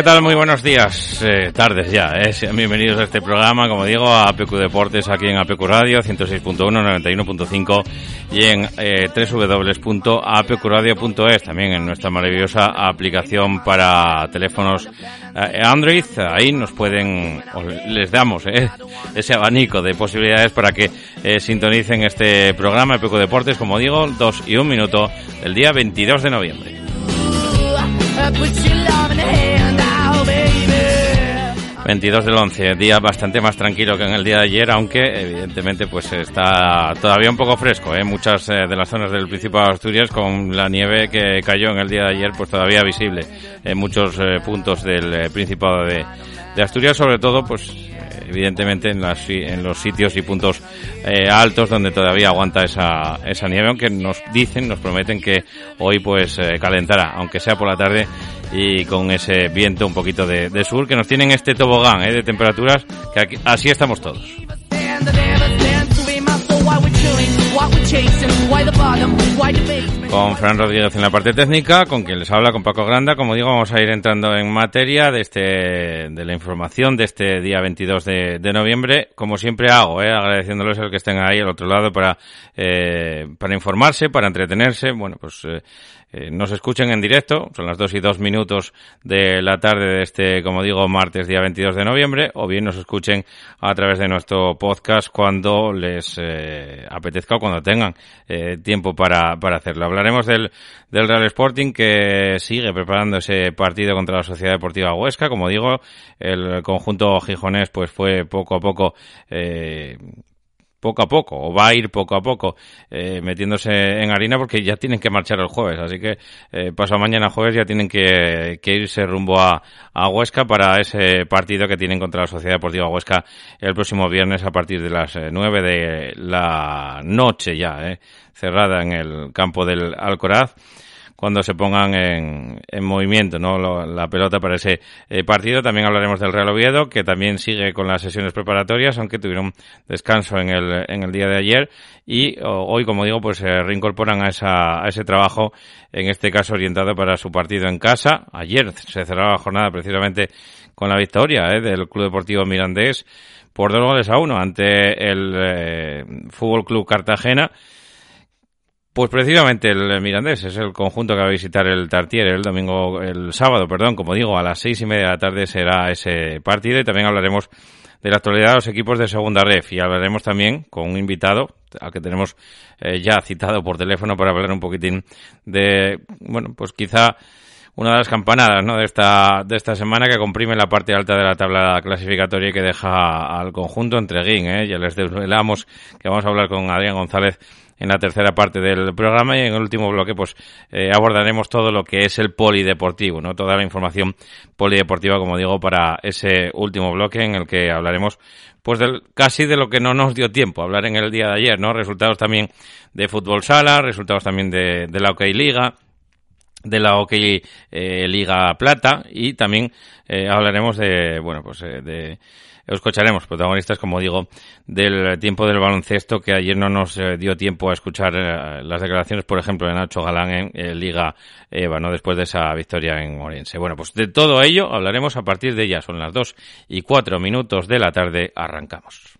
¿Qué tal? Muy buenos días, eh, tardes ya. Eh. Bienvenidos a este programa, como digo, a APQ Deportes aquí en APQ Radio 106.1, 91.5 y en eh, www.apqradio.es, también en nuestra maravillosa aplicación para teléfonos eh, Android. Ahí nos pueden, les damos eh, ese abanico de posibilidades para que sintonicen este programa APQ Deportes, como digo, dos y un minuto del día 22 de noviembre. 22 del 11, día bastante más tranquilo que en el día de ayer, aunque evidentemente pues está todavía un poco fresco, ¿eh? muchas eh, de las zonas del Principado de Asturias con la nieve que cayó en el día de ayer pues todavía visible en muchos eh, puntos del eh, Principado de, de Asturias, sobre todo pues evidentemente en, las, en los sitios y puntos eh, altos donde todavía aguanta esa, esa nieve, aunque nos dicen, nos prometen que hoy pues eh, calentará, aunque sea por la tarde y con ese viento un poquito de, de sur que nos tienen este tobogán eh, de temperaturas que aquí- así estamos todos. Con Fran Rodríguez en la parte técnica, con quien les habla, con Paco Granda. Como digo, vamos a ir entrando en materia de este, de la información de este día 22 de, de noviembre. Como siempre hago, eh, agradeciéndoles el que estén ahí al otro lado para, eh, para informarse, para entretenerse. Bueno, pues, eh, eh, nos escuchen en directo, son las dos y dos minutos de la tarde de este, como digo, martes día 22 de noviembre, o bien nos escuchen a través de nuestro podcast cuando les eh, apetezca o cuando tengan eh, tiempo para, para hacerlo. Hablaremos del, del Real Sporting que sigue preparando ese partido contra la Sociedad Deportiva Huesca. Como digo, el conjunto gijonés pues fue poco a poco eh, poco a poco, o va a ir poco a poco eh, metiéndose en harina porque ya tienen que marchar el jueves. Así que eh, pasado mañana jueves ya tienen que, que irse rumbo a, a Huesca para ese partido que tienen contra la Sociedad Deportiva Huesca el próximo viernes a partir de las eh, 9 de la noche ya, eh, cerrada en el campo del Alcoraz cuando se pongan en, en movimiento ¿no? Lo- la pelota para ese eh, partido. También hablaremos del Real Oviedo, que también sigue con las sesiones preparatorias, aunque tuvieron descanso en el, en el día de ayer. Y hoy, como digo, pues se reincorporan a, esa, a ese trabajo, en este caso orientado para su partido en casa. Ayer se cerraba la jornada precisamente con la victoria ¿eh? del Club Deportivo Mirandés por dos goles a uno ante el eh, Fútbol Club Cartagena. Pues precisamente el Mirandés es el conjunto que va a visitar el Tartier el domingo, el sábado, perdón, como digo, a las seis y media de la tarde será ese partido y también hablaremos de la actualidad de los equipos de segunda ref y hablaremos también con un invitado al que tenemos eh, ya citado por teléfono para hablar un poquitín de, bueno, pues quizá una de las campanadas ¿no? de esta de esta semana que comprime la parte alta de la tabla clasificatoria y que deja al conjunto entre Guín. ¿eh? Ya les desvelamos que vamos a hablar con Adrián González en la tercera parte del programa y en el último bloque pues eh, abordaremos todo lo que es el polideportivo, ¿no? Toda la información polideportiva, como digo, para ese último bloque en el que hablaremos pues del, casi de lo que no nos dio tiempo hablar en el día de ayer, ¿no? Resultados también de fútbol sala, resultados también de, de la OK Liga, de la OK eh, Liga Plata y también eh, hablaremos de, bueno, pues eh, de escucharemos protagonistas, como digo, del tiempo del baloncesto que ayer no nos eh, dio tiempo a escuchar eh, las declaraciones, por ejemplo, de Nacho Galán en eh, Liga EVA, ¿no? Después de esa victoria en Orense. Bueno, pues de todo ello hablaremos a partir de ya. Son las dos y cuatro minutos de la tarde. Arrancamos.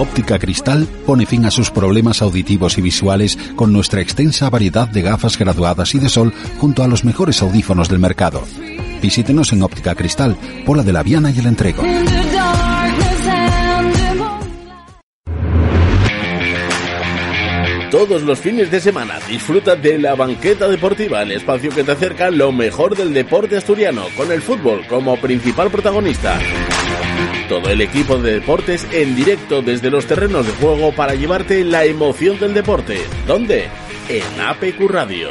Óptica Cristal pone fin a sus problemas auditivos y visuales con nuestra extensa variedad de gafas graduadas y de sol junto a los mejores audífonos del mercado. Visítenos en Óptica Cristal, Pola de la Viana y el Entrego. Todos los fines de semana disfruta de la banqueta deportiva, el espacio que te acerca lo mejor del deporte asturiano, con el fútbol como principal protagonista. Todo el equipo de deportes en directo desde los terrenos de juego para llevarte la emoción del deporte. ¿Dónde? En APQ Radio.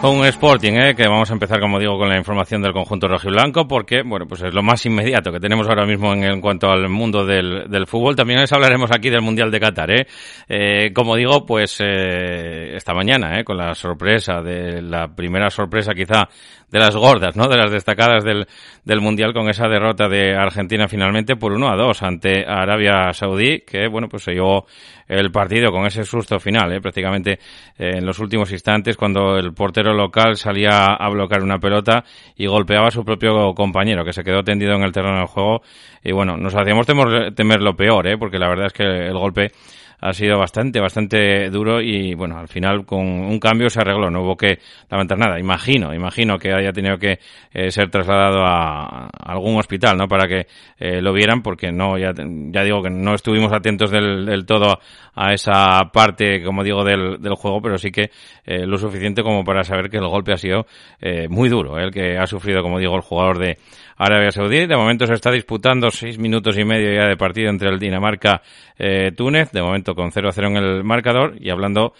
Con Sporting, ¿eh? que vamos a empezar, como digo, con la información del conjunto rojiblanco, porque, bueno, pues es lo más inmediato que tenemos ahora mismo en, en cuanto al mundo del, del, fútbol. También les hablaremos aquí del Mundial de Qatar, ¿eh? eh como digo, pues eh, esta mañana, ¿eh? con la sorpresa de la primera sorpresa quizá de las gordas, ¿no? De las destacadas del, del Mundial con esa derrota de Argentina finalmente por 1 a 2 ante Arabia Saudí, que, bueno, pues se llevó el partido con ese susto final, ¿eh? prácticamente eh, en los últimos instantes cuando el portero local salía a bloquear una pelota y golpeaba a su propio compañero que se quedó tendido en el terreno del juego y bueno, nos hacíamos temer, temer lo peor, ¿eh? porque la verdad es que el golpe ha sido bastante, bastante duro y bueno, al final con un cambio se arregló, no hubo que lamentar nada. Imagino, imagino que haya tenido que eh, ser trasladado a, algún hospital, ¿no? Para que eh, lo vieran, porque no, ya, ya digo que no estuvimos atentos del, del todo a esa parte, como digo, del, juego, pero sí que eh, lo suficiente como para saber que el golpe ha sido muy duro, el que ha sufrido, como digo, el jugador de Arabia Saudí. De momento se está disputando seis minutos y medio ya de partido entre el Dinamarca-Túnez, de momento con 0-0 en el marcador y hablando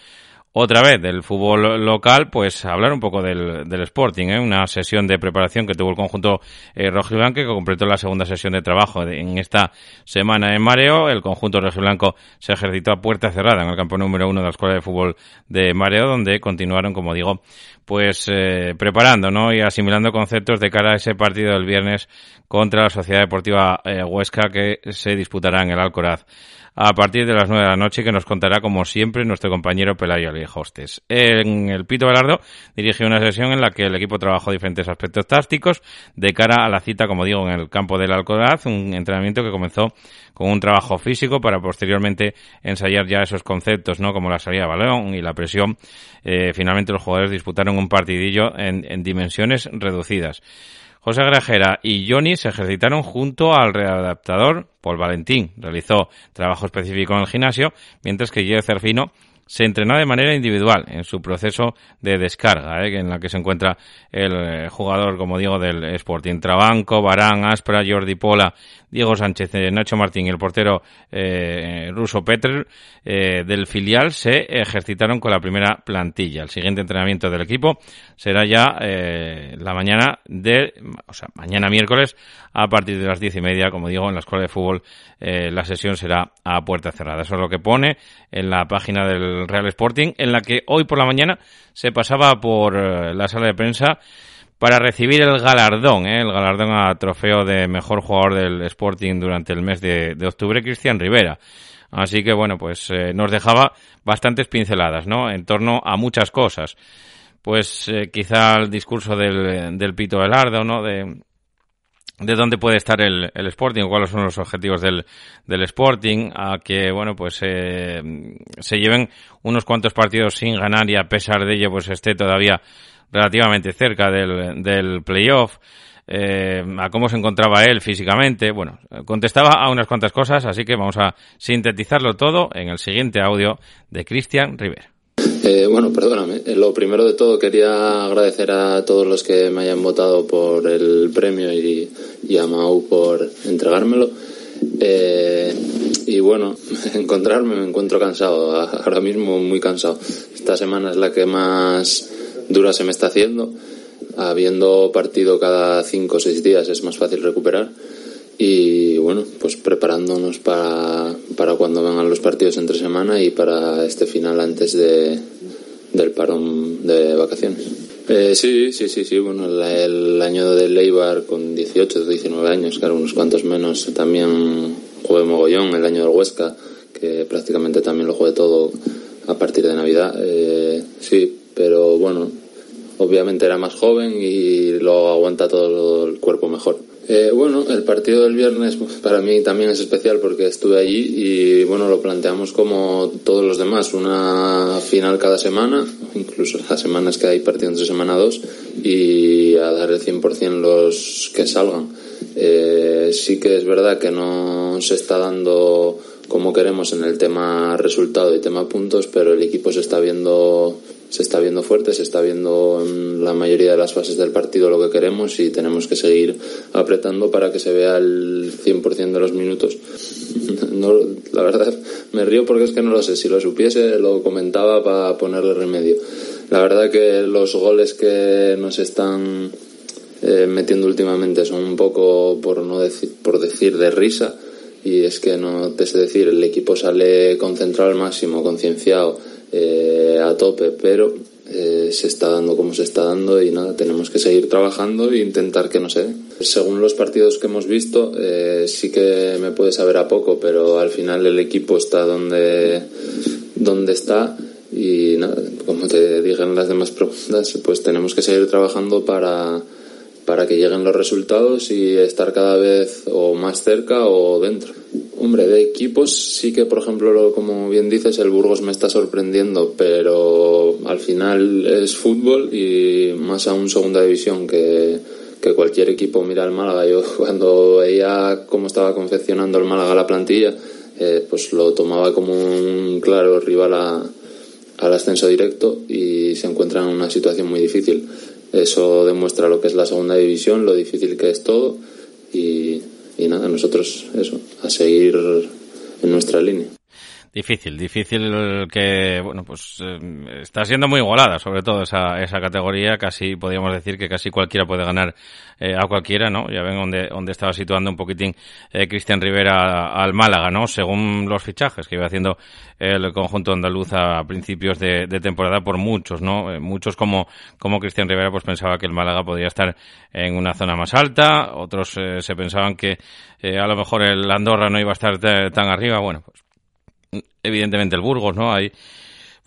otra vez del fútbol local, pues hablar un poco del, del Sporting, ¿eh? una sesión de preparación que tuvo el conjunto eh, rojiblanco que completó la segunda sesión de trabajo en esta semana en Mareo. El conjunto rojiblanco se ejercitó a puerta cerrada en el campo número uno de la Escuela de Fútbol de Mareo, donde continuaron, como digo, pues eh, preparando ¿no? y asimilando conceptos de cara a ese partido del viernes contra la Sociedad Deportiva eh, Huesca que se disputará en el Alcoraz a partir de las nueve de la noche que nos contará como siempre nuestro compañero Pelayo Hostes. En el Pito Velardo dirigió una sesión en la que el equipo trabajó diferentes aspectos tácticos de cara a la cita, como digo, en el campo del Alcoraz, un entrenamiento que comenzó con un trabajo físico para posteriormente ensayar ya esos conceptos, ¿no? Como la salida de balón y la presión. Eh, finalmente los jugadores disputaron un partidillo en dimensiones reducidas. José Grajera y Johnny se ejercitaron junto al readaptador Paul Valentín. Realizó trabajo específico en el gimnasio, mientras que Gio Cerfino se entrenó de manera individual en su proceso de descarga, ¿eh? en la que se encuentra el eh, jugador, como digo, del Sporting Trabanco, Barán, Aspra, Jordi Pola, Diego Sánchez, eh, Nacho Martín y el portero eh, ruso Petr eh, del filial se ejercitaron con la primera plantilla. El siguiente entrenamiento del equipo será ya eh, la mañana de, o sea, mañana miércoles a partir de las diez y media, como digo, en la escuela de fútbol la sesión será a puerta cerrada. Eso es lo que pone en la página del Real Sporting, en la que hoy por la mañana se pasaba por eh, la sala de prensa para recibir el galardón, ¿eh? el galardón a trofeo de mejor jugador del Sporting durante el mes de, octubre, Cristian Rivera. Así que bueno, pues eh, nos dejaba bastantes pinceladas, ¿no? En torno a muchas cosas. Pues eh, quizá el discurso del, del Pito Velardo, ¿no? De, de dónde puede estar el, el Sporting, cuáles son los objetivos del, del Sporting, a que, bueno, pues eh, se lleven unos cuantos partidos sin ganar y a pesar de ello, pues esté todavía relativamente cerca del, del playoff. eh, a cómo se encontraba él físicamente. Bueno, contestaba a unas cuantas cosas, así que vamos a sintetizarlo todo en el siguiente audio de Cristian River. Eh, bueno, perdóname. Eh, lo primero de todo quería agradecer a todos los que me hayan votado por el premio y, a Mau por entregármelo. Eh, y bueno, encontrarme me encuentro cansado, ahora mismo muy cansado. Esta semana es la que más dura se me está haciendo. Habiendo partido cada cinco o seis días es más fácil recuperar. Y bueno, pues preparándonos para, para cuando vengan los partidos entre semana y para este final antes de, del parón de vacaciones. Eh, sí, sí, sí, sí. Bueno, el, el año de Leibar con 18, 19 años, claro, unos cuantos menos, también jugué mogollón. El año del Huesca, que prácticamente también lo jugué todo a partir de Navidad. Eh, sí, pero bueno, obviamente era más joven y lo aguanta todo el cuerpo mejor. Eh, bueno, el partido del viernes para mí también es especial porque estuve allí y bueno, lo planteamos como todos los demás, una final cada semana, incluso las semanas que hay partido entre semana dos y a dar el 100% los que salgan. Eh, sí que es verdad que no se está dando como queremos en el tema resultado y tema puntos, pero el equipo se está viendo se está viendo fuerte, se está viendo en la mayoría de las fases del partido lo que queremos y tenemos que seguir apretando para que se vea el 100% de los minutos. No, la verdad, me río porque es que no lo sé. Si lo supiese, lo comentaba para ponerle remedio. La verdad que los goles que nos están eh, metiendo últimamente son un poco, por no decir, por decir, de risa. Y es que no te sé decir, el equipo sale concentrado al máximo, concienciado eh, a tope, pero eh, se está dando como se está dando y nada, tenemos que seguir trabajando e intentar que no se dé. Según los partidos que hemos visto, eh, sí que me puede saber a poco, pero al final el equipo está donde, donde está y nada, como te dije en las demás preguntas, pues tenemos que seguir trabajando para, para que lleguen los resultados y estar cada vez o más cerca o dentro. Hombre, de equipos sí que, por ejemplo, como bien dices, el Burgos me está sorprendiendo, pero al final es fútbol y más aún segunda división que, que cualquier equipo mira al Málaga. Yo cuando veía cómo estaba confeccionando el Málaga la plantilla, eh, pues lo tomaba como un claro rival a, al ascenso directo y se encuentra en una situación muy difícil. Eso demuestra lo que es la segunda división, lo difícil que es todo y, nada, nosotros eso, a seguir en nuestra línea. Difícil, difícil que, bueno, pues eh, está siendo muy igualada, sobre todo esa, esa categoría, casi podríamos decir que casi cualquiera puede ganar eh, a cualquiera, ¿no? Ya ven donde, donde estaba situando un poquitín eh, Cristian Rivera al Málaga, ¿no? Según los fichajes que iba haciendo el conjunto andaluz a principios de, de temporada por muchos, ¿no? Eh, muchos como, como Cristian Rivera pues pensaba que el Málaga podría estar en una zona más alta, otros eh, se pensaban que a lo mejor el Andorra no iba a estar tan arriba, bueno, pues evidentemente el Burgos, ¿no? Hay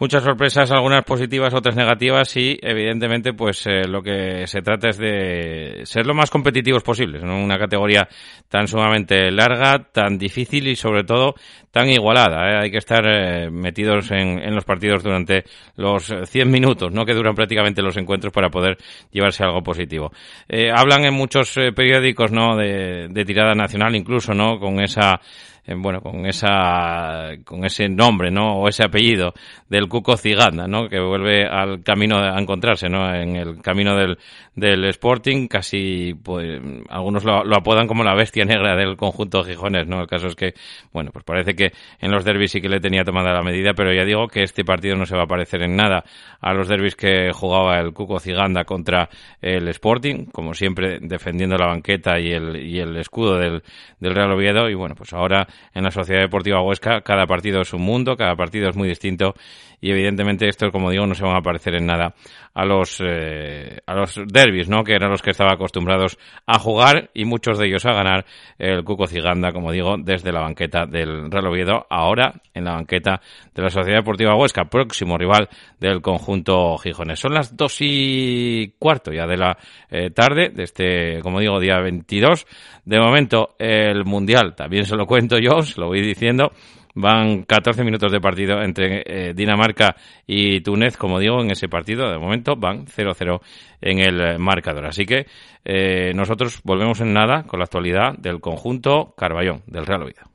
muchas sorpresas, algunas positivas, otras negativas y evidentemente pues eh, lo que se trata es de ser lo más competitivos posibles, ¿no? Una categoría tan sumamente larga, tan difícil y sobre todo tan igualada. ¿eh? Hay que estar eh, metidos en, en, los partidos durante los 100 minutos, ¿no? Que duran prácticamente los encuentros para poder llevarse algo positivo. Eh, hablan en muchos periódicos, ¿no? De, de tirada nacional incluso, ¿no? Con esa bueno, con esa, con ese nombre, ¿no? O ese apellido del Cuco Ciganda, ¿no? Que vuelve al camino a encontrarse, ¿no? En el camino del, del Sporting, casi, pues, algunos lo, lo apodan como la bestia negra del conjunto gijones, ¿no? El caso es que, bueno, pues parece que en los derbis sí que le tenía tomada la medida, pero ya digo que este partido no se va a parecer en nada a los derbis que jugaba el Cuco Ciganda contra el Sporting, como siempre defendiendo la banqueta y el, y el escudo del, del Real Oviedo, y bueno, pues ahora en la Sociedad Deportiva Huesca cada partido es un mundo, cada partido es muy distinto y evidentemente esto, como digo, no se van a parecer en nada a los eh, a los derbis, ¿no? Que eran los que estaba acostumbrados a jugar y muchos de ellos a ganar el Cuco Ciganda, como digo, desde la banqueta del Real Oviedo, ahora en la banqueta de la Sociedad Deportiva Huesca, próximo rival del conjunto Gijones. Son las dos y cuarto ya de la eh, tarde de este, como digo, día 22. De momento el Mundial, también se lo cuento yo, os lo voy diciendo, Van 14 minutos de partido entre eh, Dinamarca y Túnez, como digo, en ese partido. De momento van 0-0 en el marcador. Así que eh, nosotros volvemos en nada con la actualidad del conjunto Carballón, del Real Oviedo.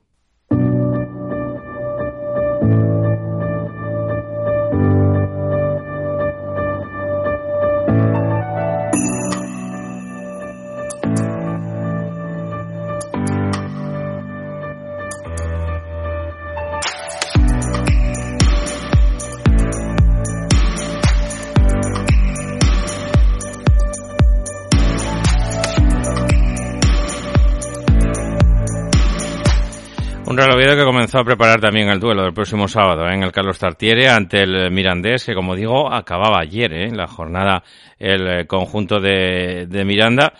Oviedo que comenzó a preparar también el duelo del próximo sábado ¿eh? en el Carlos Tartiere ante el Mirandés, que como digo, acababa ayer ¿eh? la jornada el eh, conjunto de, de Miranda.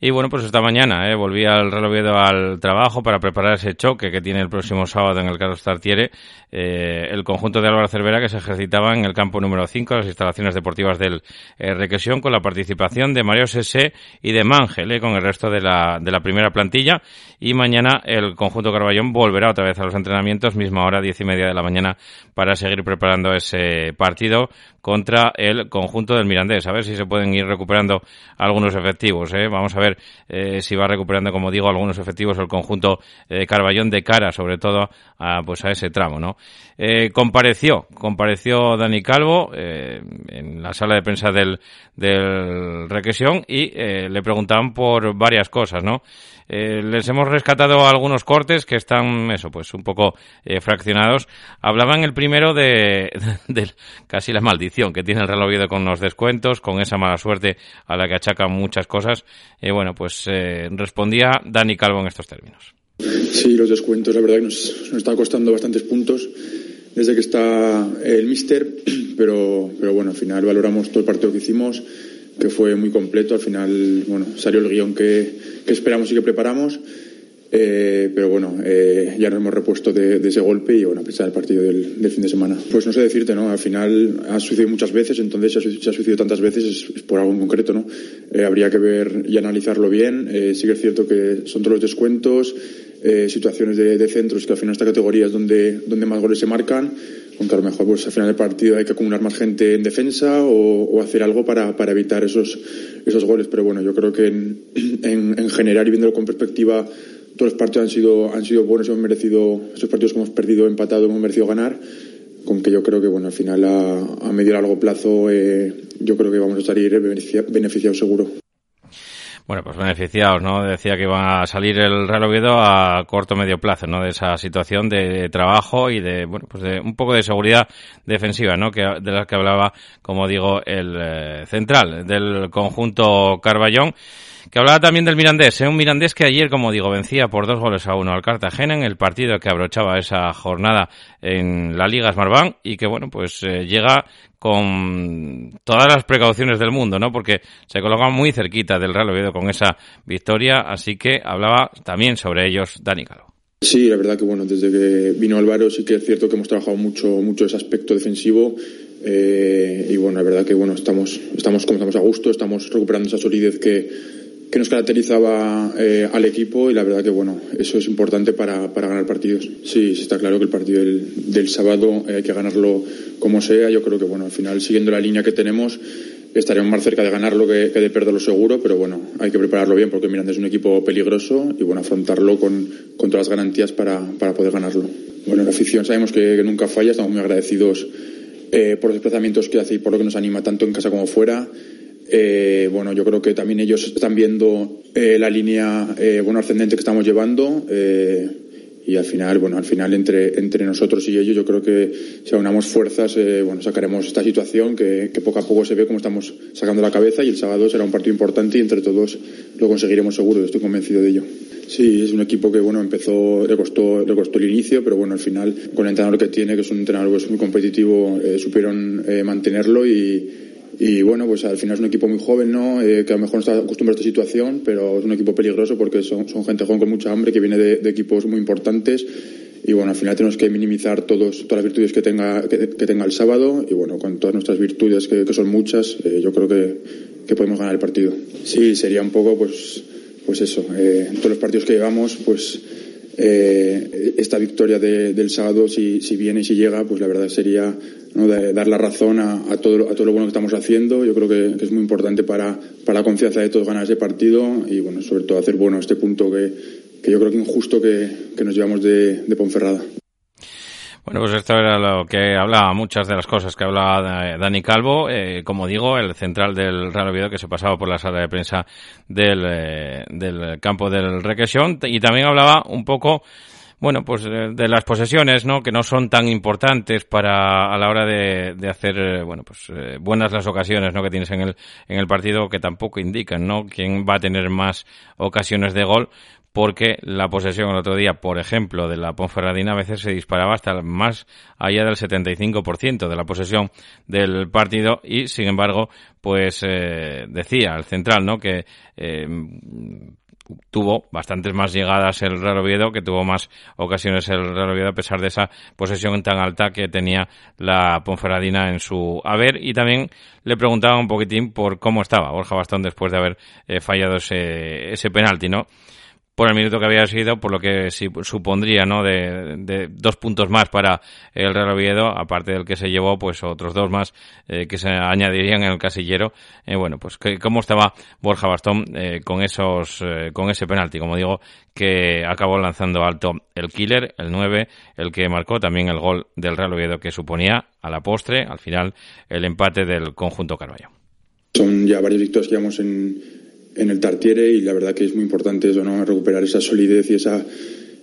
Y bueno, pues esta mañana eh, volví al Real Oviedo al trabajo para preparar ese choque que tiene el próximo sábado en el Carlos Tartiere, eh, el conjunto de Álvaro Cervera que se ejercitaba en el campo número 5, las instalaciones deportivas del eh, Requesión, con la participación de Mario Sese y de Mangel, eh, con el resto de la, de la primera plantilla. Y mañana el conjunto Carballón volverá otra vez a los entrenamientos, misma hora, diez y media de la mañana, para seguir preparando ese partido contra el conjunto del Mirandés. A ver si se pueden ir recuperando algunos efectivos. ¿eh? Vamos a ver eh, si va recuperando, como digo, algunos efectivos el conjunto de Carballón de cara, sobre todo, a, pues a ese tramo. ¿no? Eh, compareció, compareció Dani Calvo eh, en la sala de prensa del, del Requesión y eh, le preguntaban por varias cosas, ¿no? Eh, les hemos rescatado algunos cortes que están, eso, pues un poco eh, fraccionados. Hablaban el primero de, de, casi la maldición que tiene el Real Oviedo con los descuentos, con esa mala suerte a la que achacan muchas cosas. Y bueno, pues eh, respondía Dani Calvo en estos términos. Sí, los descuentos, la verdad que nos, nos está costando bastantes puntos desde que está el míster, pero, pero bueno, al final valoramos todo el partido que hicimos que fue muy completo. Al final, bueno, salió el guion que, que esperamos y que preparamos. Eh, pero bueno, eh, ya nos hemos repuesto de, ese golpe y bueno, a pesar del partido del, fin de semana. Pues no sé decirte, ¿no? Al final ha sucedido muchas veces, entonces si ha, sucedido tantas veces es, es, por algo en concreto, ¿no? Eh, habría que ver y analizarlo bien. Eh, sí que es cierto que son todos los descuentos, eh, situaciones de, de, centros que al final esta categoría es donde, donde más goles se marcan. Aunque a lo mejor pues al final del partido hay que acumular más gente en defensa o, o hacer algo para, para evitar esos, esos goles. Pero bueno, yo creo que en, en, en general y viéndolo con perspectiva todos los partidos han sido, han sido buenos, hemos merecido, esos partidos que hemos perdido, empatado, hemos merecido ganar, con que yo creo que bueno, al final a, a medio y largo plazo eh, yo creo que vamos a salir beneficiados seguro. Bueno, pues beneficiados, ¿no? Decía que iba a salir el Real Oviedo a corto medio plazo, ¿no? De esa situación de trabajo y de, bueno, pues de un poco de seguridad defensiva, ¿no? Que, de la que hablaba, como digo, el eh, central del conjunto Carballón que hablaba también del Mirandés, ¿eh? un Mirandés que ayer, como digo, vencía por dos goles a uno al Cartagena en el partido que abrochaba esa jornada en la Liga Smartbank y que, bueno, pues eh, llega con todas las precauciones del mundo, ¿no? Porque se coloca muy cerquita del Real Oviedo con esa victoria, así que hablaba también sobre ellos Dani Calvo. Sí, la verdad que bueno, desde que vino Álvaro sí que es cierto que hemos trabajado mucho, mucho ese aspecto defensivo eh, y bueno, la verdad que bueno, estamos, estamos como estamos a gusto, estamos recuperando esa solidez que que nos caracterizaba eh, al equipo y la verdad que bueno, eso es importante para, para ganar partidos. Sí, sí, está claro que el partido del, del sábado hay que ganarlo como sea. Yo creo que bueno, al final siguiendo la línea que tenemos estaremos más cerca de ganarlo que, de perderlo seguro, pero bueno, hay que prepararlo bien porque Miranda es un equipo peligroso y bueno, afrontarlo con, con todas las garantías para, para poder ganarlo. Bueno, la afición sabemos que, que nunca falla, estamos muy agradecidos eh, por los desplazamientos que hace y por lo que nos anima tanto en casa como fuera. Eh, bueno, yo creo que también ellos están viendo eh, la línea eh, ascendente que estamos llevando eh, y al final, bueno, al final entre, entre nosotros y ellos yo creo que si aunamos fuerzas, bueno, sacaremos esta situación que, poco a poco se ve como estamos sacando la cabeza y el sábado será un partido importante y entre todos lo conseguiremos seguro, estoy convencido de ello. Sí, es un equipo que bueno empezó, le costó, le costó el inicio, pero bueno al final con el entrenador que tiene, que es un entrenador pues, muy competitivo, supieron mantenerlo y, y bueno, pues al final es un equipo muy joven, ¿no? Eh, que a lo mejor no está acostumbrado a esta situación, pero es un equipo peligroso porque son, gente joven con mucha hambre que viene de, de, equipos muy importantes. Y bueno, al final tenemos que minimizar todos, todas las virtudes que tenga, que, tenga el sábado. Y bueno, con todas nuestras virtudes, que, que son muchas, eh, yo creo que, que podemos ganar el partido. Sí, sería un poco, pues, pues eso. Eh, todos los partidos que llevamos, pues eh, esta victoria del sábado, si, si, viene y si llega, pues la verdad sería dar la razón a, todo, a todo lo bueno que estamos haciendo. Yo creo que, es muy importante para, para, la confianza de todos ganar ese partido y, bueno, sobre todo hacer bueno este punto que, yo creo que injusto que, nos llevamos de, de Ponferrada. Bueno, pues esto era lo que hablaba, muchas de las cosas que hablaba Dani Calvo, eh, como digo, el central del Real Oviedo que se pasaba por la sala de prensa del, eh, del campo del Requesión y también hablaba un poco bueno, pues eh, de las posesiones, ¿no? Que no son tan importantes para a la hora de, de hacer, bueno, pues buenas las ocasiones, ¿no? Que tienes en el en el partido que tampoco indican, ¿no? Quién va a tener más ocasiones de gol, porque la posesión el otro día, por ejemplo, de la Ponferradina a veces se disparaba hasta más allá del 75% de la posesión del partido y, sin embargo, pues eh, decía el central, ¿no? Que eh, tuvo bastantes más llegadas el Real Oviedo, que tuvo más ocasiones el Real Oviedo a pesar de esa posesión tan alta que tenía la Ponferradina en su haber y también le preguntaba un poquitín por cómo estaba Borja Bastón después de haber eh, fallado ese, ese penalti, ¿no? Por el minuto que había sido, por lo que supondría, ¿no? De, dos puntos más para el Real Oviedo, aparte del que se llevó, pues otros dos más eh, que se añadirían en el casillero. Eh, bueno, pues cómo estaba Borja Bastón eh, con esos, con ese penalti, como digo, que acabó lanzando alto el killer, el 9, el que marcó también el gol del Real Oviedo que suponía a la postre, al final, el empate del conjunto Carballo. Son ya varios victorias que llevamos en en el Tartiere y la verdad que es muy importante eso, ¿no? Recuperar esa solidez y esa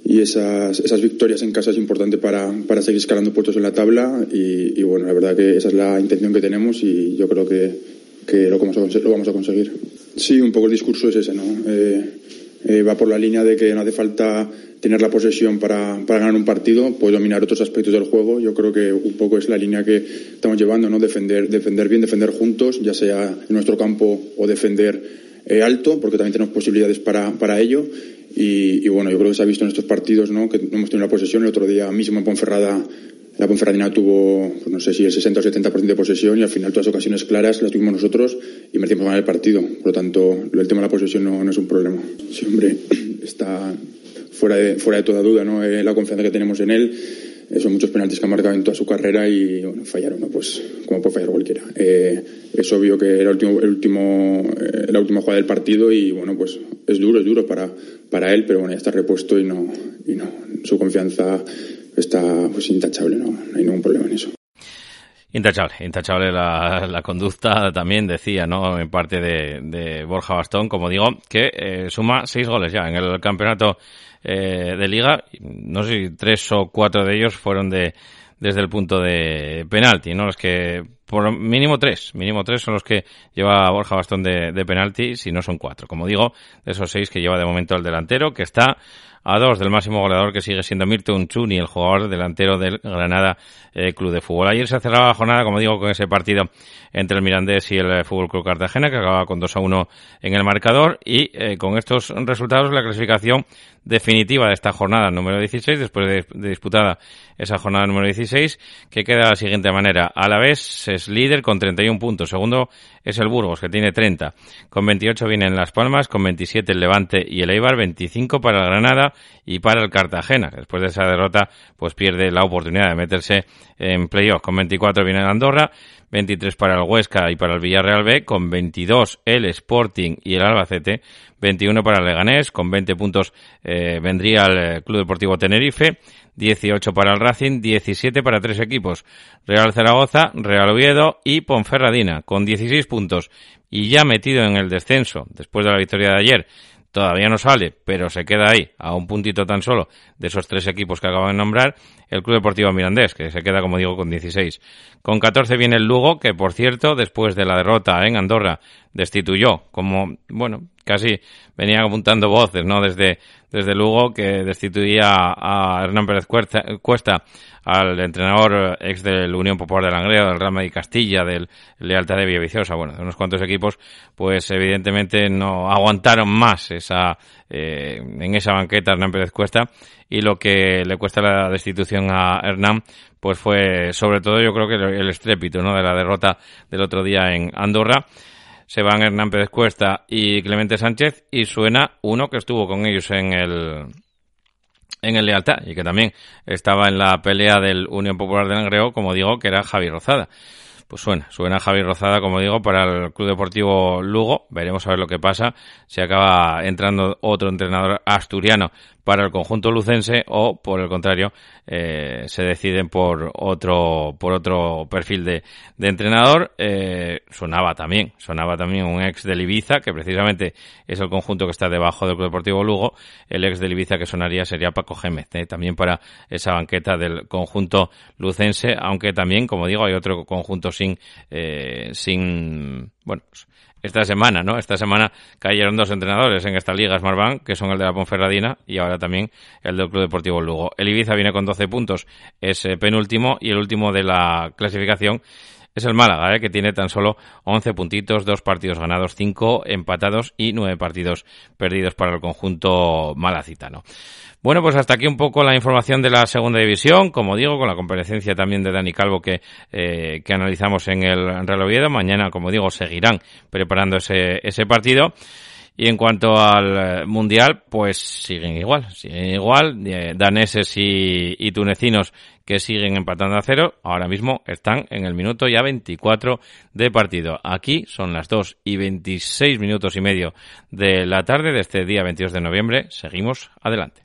y esas, esas victorias en casa es importante para, para seguir escalando puestos en la tabla y, bueno, la verdad que esa es la intención que tenemos y yo creo que, que lo, vamos a, lo vamos a conseguir. Sí, un poco el discurso es ese, ¿no? Eh, eh, va por la línea de que no hace falta tener la posesión para, para ganar un partido, puede dominar otros aspectos del juego. Yo creo que un poco es la línea que estamos llevando, ¿no? Defender, defender bien, defender juntos, ya sea en nuestro campo o defender eh, alto, porque también tenemos posibilidades para, para ello. Y, bueno, yo creo que se ha visto en estos partidos ¿no? que hemos tenido la posesión. El otro día mismo en Ponferrada, la Ponferradina tuvo, pues no sé si el 60 o 70% de posesión y al final todas las ocasiones claras las tuvimos nosotros y merecimos ganar el partido. Por lo tanto, el tema de la posesión no, no es un problema. Sí, hombre, está fuera de, fuera de toda duda ¿no? Eh, la confianza que tenemos en él son muchos penaltis que ha marcado en toda su carrera y bueno, fallar uno, pues como puede fallar cualquiera. Eh, es obvio que era el último, el último, eh, la última jugada del partido y bueno, pues es duro, es duro para, para él, pero bueno, ya está repuesto y no, y no, su confianza está pues intachable, no, no hay ningún problema en eso. Intachable, intachable la, la, conducta también decía, ¿no? En parte de, de Borja Bastón, como digo, que eh, suma seis goles ya en el campeonato eh, de liga. No sé si tres o cuatro de ellos fueron de desde el punto de penalti, ¿no? Los que, por mínimo tres, mínimo tres son los que lleva Borja Bastón de, de penalti, si no son cuatro. Como digo, de esos seis que lleva de momento el delantero, que está a dos del máximo goleador que sigue siendo Milton Chuni, el jugador delantero del Granada eh, Club de Fútbol. Ayer se cerraba la jornada, como digo, con ese partido entre el Mirandés y el eh, Fútbol Club Cartagena, que acababa con 2 a 1 en el marcador, y eh, con estos resultados la clasificación definitiva de esta jornada número 16, después de, disputada esa jornada número 16, que queda de la siguiente manera. A la vez es líder con 31 puntos. Segundo es el Burgos, que tiene 30. Con 28 vienen Las Palmas, con 27 el Levante y el Eibar, 25 para el Granada y para el Cartagena, que después de esa derrota pues pierde la oportunidad de meterse en playoff. Con 24 viene Andorra, 23 para el Huesca y para el Villarreal B, con 22 el Sporting y el Albacete, 21 para el Leganés, con 20 puntos eh, vendría el eh, Club Deportivo Tenerife, 18 para el Racing, 17 para tres equipos, Real Zaragoza, Real Oviedo y Ponferradina, con 16 puntos y ya metido en el descenso después de la victoria de ayer todavía no sale, pero se queda ahí, a un puntito tan solo de esos tres equipos que acabo de nombrar, el Club Deportivo Mirandés, que se queda, como digo, con 16. Con 14 viene el Lugo, que por cierto, después de la derrota en Andorra, destituyó, como, bueno, casi venía apuntando voces, ¿no? Desde, desde Lugo, que destituía a Hernán Pérez Cuesta al entrenador ex del Unión Popular de Langreo, del Rama y Castilla, del Lealtad de Villaviciosa, bueno, de unos cuantos equipos, pues evidentemente no aguantaron más esa, eh, en esa banqueta Hernán Pérez Cuesta y lo que le cuesta la destitución a Hernán pues fue sobre todo yo creo que el estrépito ¿no? de la derrota del otro día en Andorra se van Hernán Pérez Cuesta y Clemente Sánchez y suena uno que estuvo con ellos en el en el Lealtad y que también estaba en la pelea del Unión Popular de Langreo, como digo, que era Javi Rozada. Pues suena, suena Javi Rozada, como digo, para el Club Deportivo Lugo. Veremos a ver lo que pasa. Si acaba entrando otro entrenador asturiano para el conjunto lucense o, por el contrario, eh, se deciden por otro, por otro perfil de, de entrenador. Eh, sonaba también, sonaba también un ex del Ibiza, que precisamente es el conjunto que está debajo del Deportivo Lugo. El ex del Ibiza que sonaría sería Paco Gémez, eh, también para esa banqueta del conjunto lucense, aunque también, como digo, hay otro conjunto sin, eh, sin, bueno, esta semana, ¿no? Esta semana cayeron dos entrenadores en esta liga Smartbank, que son el de la Ponferradina y ahora también el del Club Deportivo Lugo. El Ibiza viene con 12 puntos, es eh, penúltimo y el último de la clasificación es el Málaga, ¿eh? que tiene tan solo 11 puntitos, dos partidos ganados, cinco empatados y nueve partidos perdidos para el conjunto malacitano. Bueno, pues hasta aquí un poco la información de la segunda división, como digo, con la comparecencia también de Dani Calvo que, eh, que analizamos en el Real Oviedo. Mañana, como digo, seguirán preparando ese, ese partido. Y en cuanto al eh, Mundial, pues siguen igual, siguen igual, daneses y, y, tunecinos que siguen empatando a cero, ahora mismo están en el minuto ya 24 de partido. Aquí son las 2 y 26 minutos y medio de la tarde de este día 22 de noviembre. Seguimos adelante.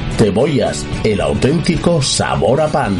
Cebollas, el auténtico sabor a pan.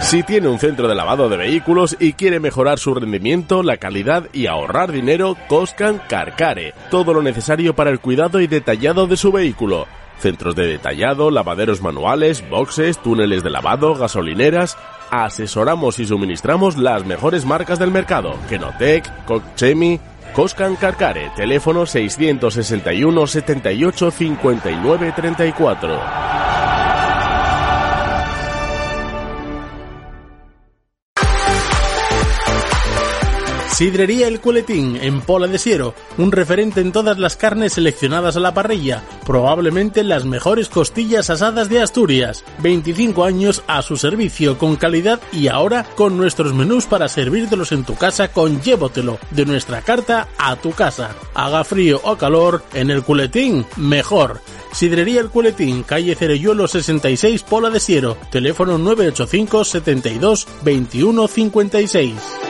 Si tiene un centro de lavado de vehículos y quiere mejorar su rendimiento, la calidad y ahorrar dinero, Coscan Carcare. Todo lo necesario para el cuidado y detallado de su vehículo. Centros de detallado, lavaderos manuales, boxes, túneles de lavado, gasolineras. Asesoramos y suministramos las mejores marcas del mercado. Kenotec, Cochemi, Coscan Carcare. Teléfono 661 78 59 34. Sidrería El Culetín, en Pola de Siero, un referente en todas las carnes seleccionadas a la parrilla, probablemente las mejores costillas asadas de Asturias. 25 años a su servicio con calidad y ahora con nuestros menús para servírtelos en tu casa con Llévotelo, de nuestra carta a tu casa. Haga frío o calor, en El Culetín, mejor. Sidrería El Culetín, calle Cereyuelo 66, Pola de Siero, teléfono 985 72 21 56.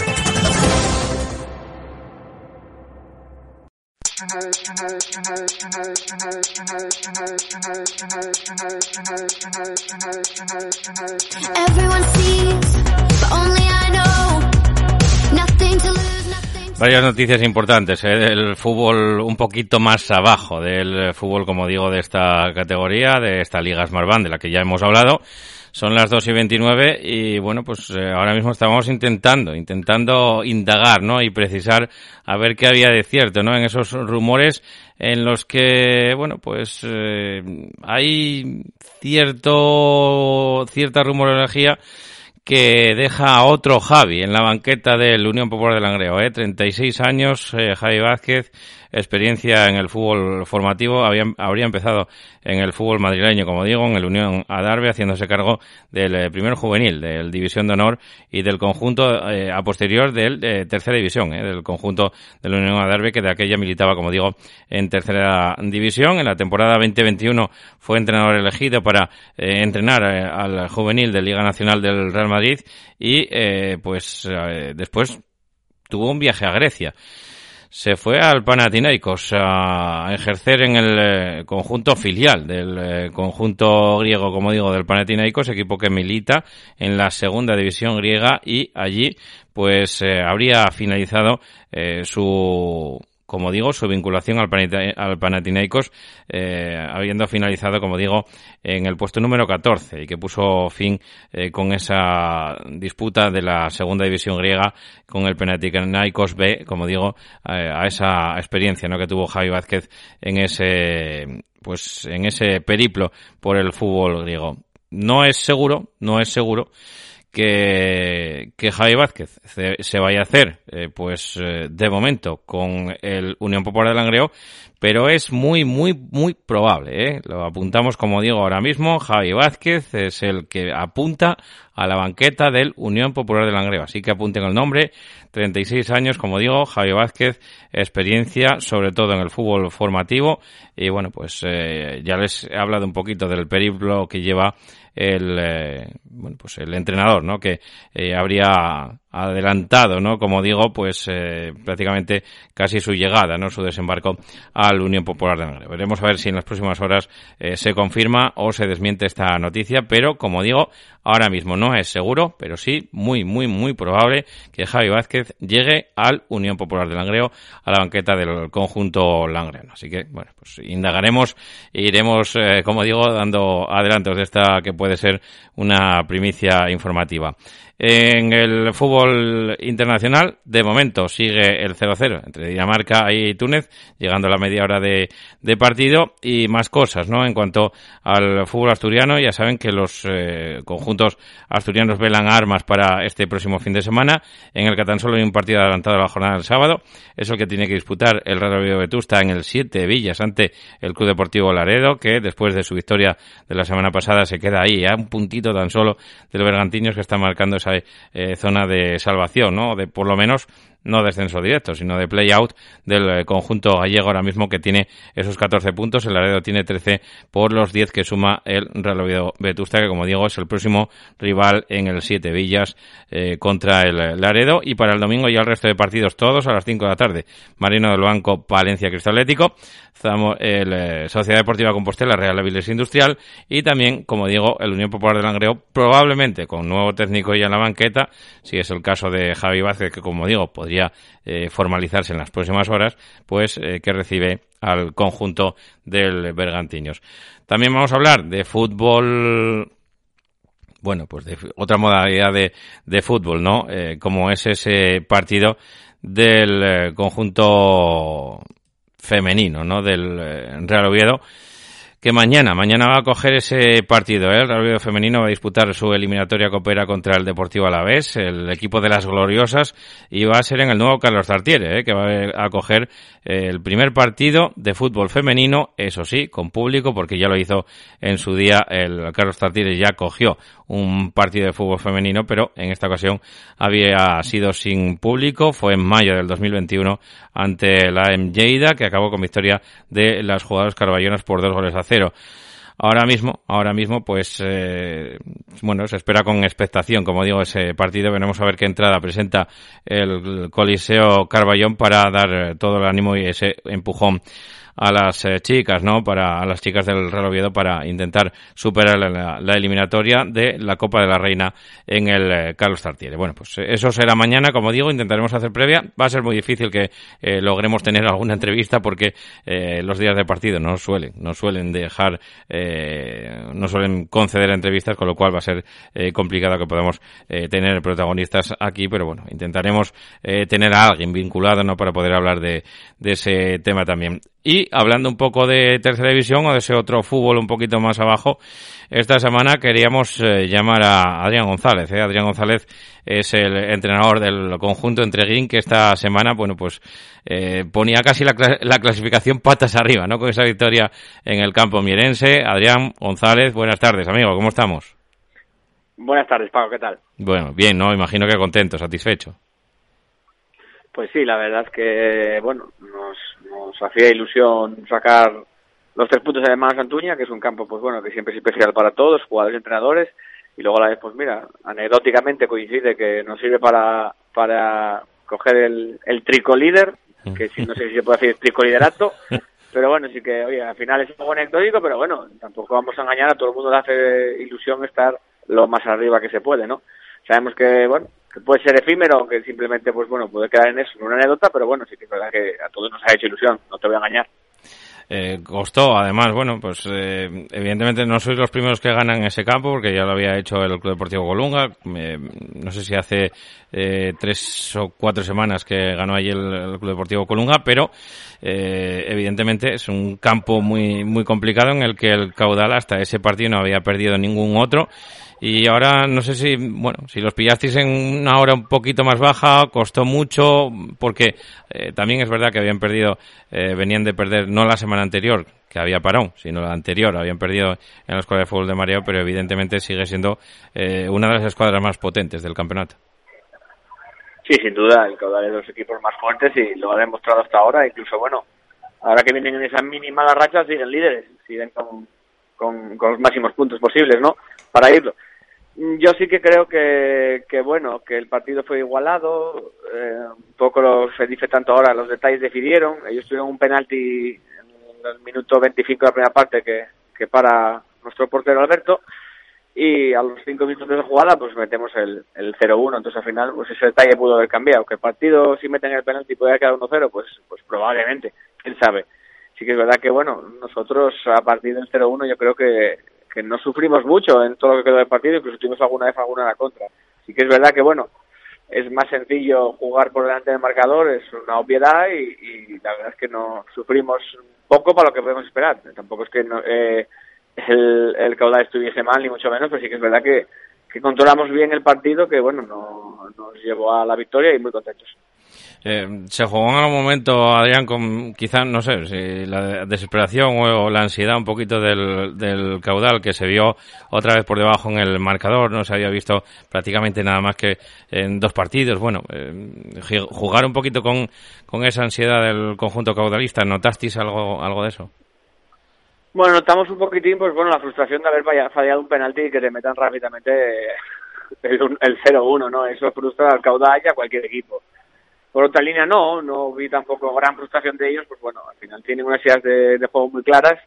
Varias noticias importantes, ¿eh? del fútbol un poquito más abajo, del fútbol, como digo, de esta categoría, de esta Liga Smartband, de la que ya hemos hablado. Son las 2 y 29 y bueno, pues eh, ahora mismo estamos intentando, intentando indagar, ¿no? Y precisar a ver qué había de cierto, ¿no? En esos rumores en los que, bueno, pues eh, hay cierto, cierta rumorología que deja a otro Javi en la banqueta del Unión Popular de Langreo, ¿eh? 36 años, eh, Javi Vázquez, experiencia en el fútbol formativo, había, habría empezado en el fútbol madrileño, como digo, en el Unión Adarve, haciéndose cargo del eh, primer juvenil, del División de Honor y del conjunto eh, a posterior del eh, Tercera División, del conjunto de la Unión Adarve, que de aquella militaba, como digo, en Tercera División. En la temporada 2021 fue entrenador elegido para entrenar al juvenil de Liga Nacional del Real Madrid y, pues, después tuvo un viaje a Grecia se fue al Panathinaikos a ejercer en el eh, conjunto filial del eh, conjunto griego, como digo, del Panathinaikos, equipo que milita en la segunda división griega y allí pues eh, habría finalizado su como digo, su vinculación al, al Panathinaikos, eh, habiendo finalizado, como digo, en el puesto número 14 y que puso fin eh, con esa disputa de la segunda división griega con el Panathinaikos B, como digo, eh, a esa experiencia ¿no? que tuvo Javi Vázquez en ese, pues, en ese periplo por el fútbol griego. No es seguro, no es seguro que, que Javi Vázquez se, vaya a hacer, eh, pues eh, de momento, con el Unión Popular de Langreo, pero es muy, muy, muy probable. ¿eh? Lo apuntamos, como digo ahora mismo, Javi Vázquez es el que apunta a la banqueta del Unión Popular de Langreo. Así que apunten el nombre, 36 años, como digo, Javi Vázquez, experiencia sobre todo en el fútbol formativo. Y bueno, pues eh, ya les he hablado un poquito del periplo que lleva el eh, bueno pues el entrenador no que eh, habría adelantado no como digo pues eh, prácticamente casi su llegada no su desembarco al Unión Popular de Madrid. Veremos a ver si en las próximas horas se confirma o se desmiente esta noticia pero como digo ahora mismo no es seguro pero sí muy muy muy probable que Javi Vázquez llegue al Unión Popular de Langreo a la banqueta del conjunto langreno. Así que bueno pues indagaremos e iremos como digo dando adelantos de esta que puede ser una primicia informativa. En el fútbol internacional, de momento, sigue el 0-0 entre Dinamarca y Túnez, llegando a la media hora de, partido. Y más cosas, ¿no? En cuanto al fútbol asturiano, ya saben que los eh, conjuntos asturianos velan armas para este próximo fin de semana, en el que tan solo hay un partido adelantado a la jornada del sábado, es el que tiene que disputar el Real Oviedo Vetusta en el 7 Villas ante el Club Deportivo Laredo, que después de su victoria de la semana pasada se queda ahí, a un puntito tan solo de los bergantiños que están marcando esa eh, zona de salvación, ¿no? De por lo menos no descenso directo, sino de play-out del eh, conjunto gallego ahora mismo que tiene esos 14 puntos. El Laredo tiene 13 por los 10 que suma el Real Vetusta, que como digo es el próximo rival en el 7 Villas eh, contra el Laredo. Y para el domingo ya el resto de partidos todos a las 5 de la tarde. Marino del Banco, Palencia Cristalético, el eh, Sociedad Deportiva Compostela, Real Aviles Industrial y también, como digo, el Unión Popular de Langreo, probablemente con nuevo técnico ya en la banqueta, si es el caso de Javi Vázquez, que como digo, podría eh, formalizarse en las próximas horas, pues eh, que recibe al conjunto del Bergantiños. También vamos a hablar de fútbol bueno, pues de otra modalidad de, de fútbol, ¿no? Eh, como es ese partido del conjunto femenino, ¿no? Del Real Oviedo que mañana, mañana va a coger ese partido. ¿eh? El Real Femenino va a disputar su eliminatoria coopera contra el Deportivo Alavés, el equipo de las gloriosas, y va a ser en el nuevo Carlos Tartiere, ¿eh? que va a coger el primer partido de fútbol femenino, eso sí, con público, porque ya lo hizo en su día el Carlos Tartiere, ya cogió un partido de fútbol femenino, pero en esta ocasión había sido sin público. Fue en mayo del 2021 ante la M. que acabó con victoria de las jugadoras carballonas por dos goles a Ahora mismo, ahora mismo, pues, eh, bueno, se espera con expectación, como digo, ese partido. Veremos a ver qué entrada presenta el Coliseo Carballón para dar todo el ánimo y ese empujón a las eh, chicas, ¿no? Para a las chicas del Real Oviedo para intentar superar la, eliminatoria de la Copa de la Reina en el eh, Carlos Tartiere. Bueno, pues eh, eso será mañana, como digo, intentaremos hacer previa. Va a ser muy difícil que logremos tener alguna entrevista porque los días de partido no suelen, no suelen dejar, no suelen conceder entrevistas, con lo cual va a ser complicado que podamos tener protagonistas aquí, pero bueno, intentaremos tener a alguien vinculado, ¿no? Para poder hablar de, de ese tema también. Y hablando un poco de tercera división o de ese otro fútbol un poquito más abajo, esta semana queríamos eh, llamar a Adrián González. ¿eh? Adrián González es el entrenador del conjunto Entreguín que esta semana, bueno, pues eh, ponía casi la, la, clasificación patas arriba, ¿no? Con esa victoria en el campo mierense. Adrián González, buenas tardes, amigo, ¿cómo estamos? Buenas tardes, Paco, ¿qué tal? Bueno, bien, ¿no? Imagino que contento, satisfecho. Pues sí, la verdad es que, bueno, nos, nos hacía ilusión sacar los tres puntos de Mano Santuña, que es un campo, pues bueno, que siempre es especial para todos, jugadores entrenadores, y luego a la vez, pues mira, anecdóticamente coincide que nos sirve para, para coger el, el tricolíder, que si, no sé si se puede decir tricoliderato, pero bueno, sí que, oye, al final es algo anecdótico, pero bueno, tampoco vamos a engañar, a todo el mundo le hace ilusión estar lo más arriba que se puede, ¿no? Sabemos que, bueno, puede ser efímero, que simplemente, pues bueno, puede quedar en eso, en una anécdota, pero bueno, sí que es verdad que a todos nos ha hecho ilusión, no te voy a engañar. Eh, costó, además, bueno, pues eh, evidentemente no sois los primeros que ganan ese campo, porque ya lo había hecho el Club Deportivo Colunga. Eh, no sé si hace eh, tres o cuatro semanas que ganó allí el Club Deportivo Colunga, pero eh, evidentemente es un campo muy, muy complicado en el que el caudal hasta ese partido no había perdido ningún otro y ahora no sé si, bueno, si los pillasteis en una hora un poquito más baja, costó mucho, porque eh, también es verdad que habían perdido, eh, venían de perder no la semana anterior, que había parón, sino la anterior, habían perdido en la escuadra de fútbol de Mareo, pero evidentemente sigue siendo eh, una de las escuadras más potentes del campeonato. Sí, sin duda, el caudal es de los equipos más fuertes y lo ha demostrado hasta ahora, incluso bueno, ahora que vienen en esas mínimas rachas siguen líderes, siguen con, con, los máximos puntos posibles, ¿no? Para irlo. Yo sí que creo que, que bueno, que el partido fue igualado, eh, poco lo se dice tanto ahora, los detalles decidieron, ellos tuvieron un penalti en el minuto 25 de la primera parte que, que para nuestro portero Alberto y a los cinco minutos de jugada pues metemos el, el 0-1, entonces al final pues ese detalle pudo haber cambiado, que el partido si meten el penalti puede quedar 1-0, pues, pues probablemente, quién sabe. Sí que es verdad que bueno, nosotros a partir del 0-1 yo creo que que no sufrimos mucho en todo lo que quedó del partido, incluso tuvimos alguna vez alguna en la contra. Sí que es verdad que, bueno, es más sencillo jugar por delante del marcador, es una obviedad y, y la verdad es que no sufrimos poco para lo que podemos esperar. Tampoco es que no, eh, el, caudal estuviese mal, ni mucho menos, pero sí que es verdad que, controlamos bien el partido, que bueno, no, nos llevó a la victoria y muy contentos. Eh, se jugó en algún momento, Adrián, con quizá, no sé, si la desesperación o, la ansiedad un poquito del, del, caudal que se vio otra vez por debajo en el marcador, no se había visto prácticamente nada más que en dos partidos. Bueno, eh, jugar un poquito con, con esa ansiedad del conjunto caudalista, ¿notasteis algo, algo de eso? Bueno, notamos un poquitín, pues bueno, la frustración de haber fallado un penalti y que te metan rápidamente el, el 0-1, ¿no? Eso frustra al caudal y a cualquier equipo. Por otra línea no, no vi tampoco gran frustración de ellos, pues bueno, al final tienen unas ideas de, juego muy claras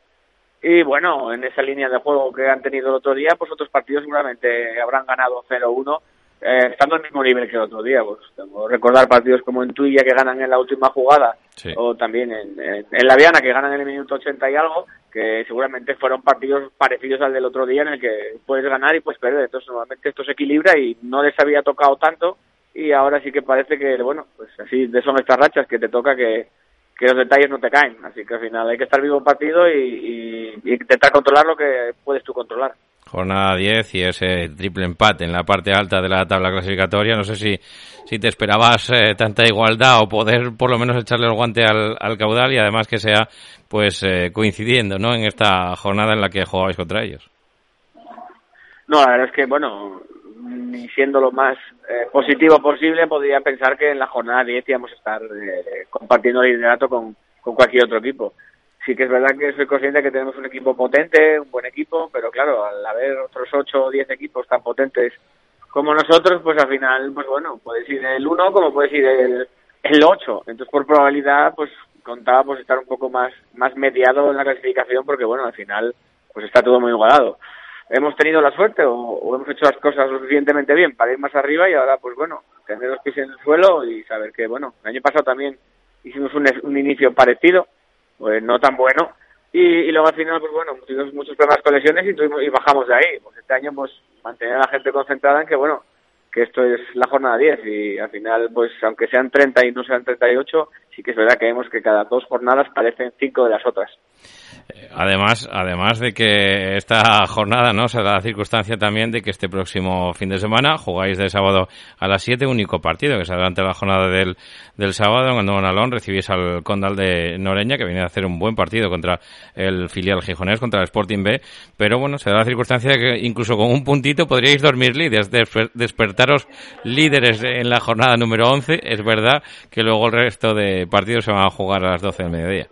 y bueno, en esa línea de juego que han tenido el otro día, pues otros partidos seguramente habrán ganado 0-1, eh, estando al mismo nivel que el otro día. Pues tengo recordar partidos como en Tuya que ganan en la última jugada, sí. o también en, en, La Viana que ganan en el minuto 80 y algo, que seguramente fueron partidos parecidos al del otro día en el que puedes ganar y puedes perder. Entonces normalmente esto se equilibra y no les había tocado tanto y ahora sí que parece que, bueno, pues así de son estas rachas que te toca que, que los detalles no te caen. Así que al final hay que estar vivo en partido y, y intentar controlar lo que puedes tú controlar. Jornada 10 y ese triple empate en la parte alta de la tabla clasificatoria. No sé si, si te esperabas eh, tanta igualdad o poder por lo menos echarle el guante al, al caudal y además que sea pues eh, coincidiendo ¿no? en esta jornada en la que jugabais contra ellos. No, la verdad es que, bueno, siendo lo más eh, positivo posible, podría pensar que en la jornada 10 íbamos a estar eh, compartiendo el liderato con, con cualquier otro equipo. Sí que es verdad que soy consciente que tenemos un equipo potente, un buen equipo, pero claro, al haber otros 8 o 10 equipos tan potentes como nosotros, pues al final, pues bueno, puedes ir el 1 como puedes ir el, el 8. Entonces, por probabilidad, pues contaba estar un poco más, más mediado en la clasificación, porque bueno, al final, pues está todo muy igualado hemos tenido la suerte o, o, hemos hecho las cosas lo suficientemente bien para ir más arriba y ahora pues bueno, tener los pies en el suelo y saber que bueno, el año pasado también hicimos un, un inicio parecido, pues no tan bueno. Y, y luego al final pues bueno, tuvimos muchos problemas con lesiones y, tuvimos, y bajamos de ahí, pues este año pues mantener a la gente concentrada en que bueno, que esto es la jornada 10 y al final pues aunque sean 30 y no sean 38, sí que es verdad que vemos que cada dos jornadas parecen cinco de las otras. Además, además de que esta jornada no se da la circunstancia también de que este próximo fin de semana jugáis de sábado a las 7, único partido que se adelante la jornada del, del sábado en el Alón. Recibís al Condal de Noreña que viene a hacer un buen partido contra el filial gijonés, contra el Sporting B, pero bueno, se da la circunstancia de que incluso con un puntito podríais dormir líderes, despertaros líderes en la jornada número 11, es verdad que luego el resto de partidos se van a jugar a las 12 del mediodía.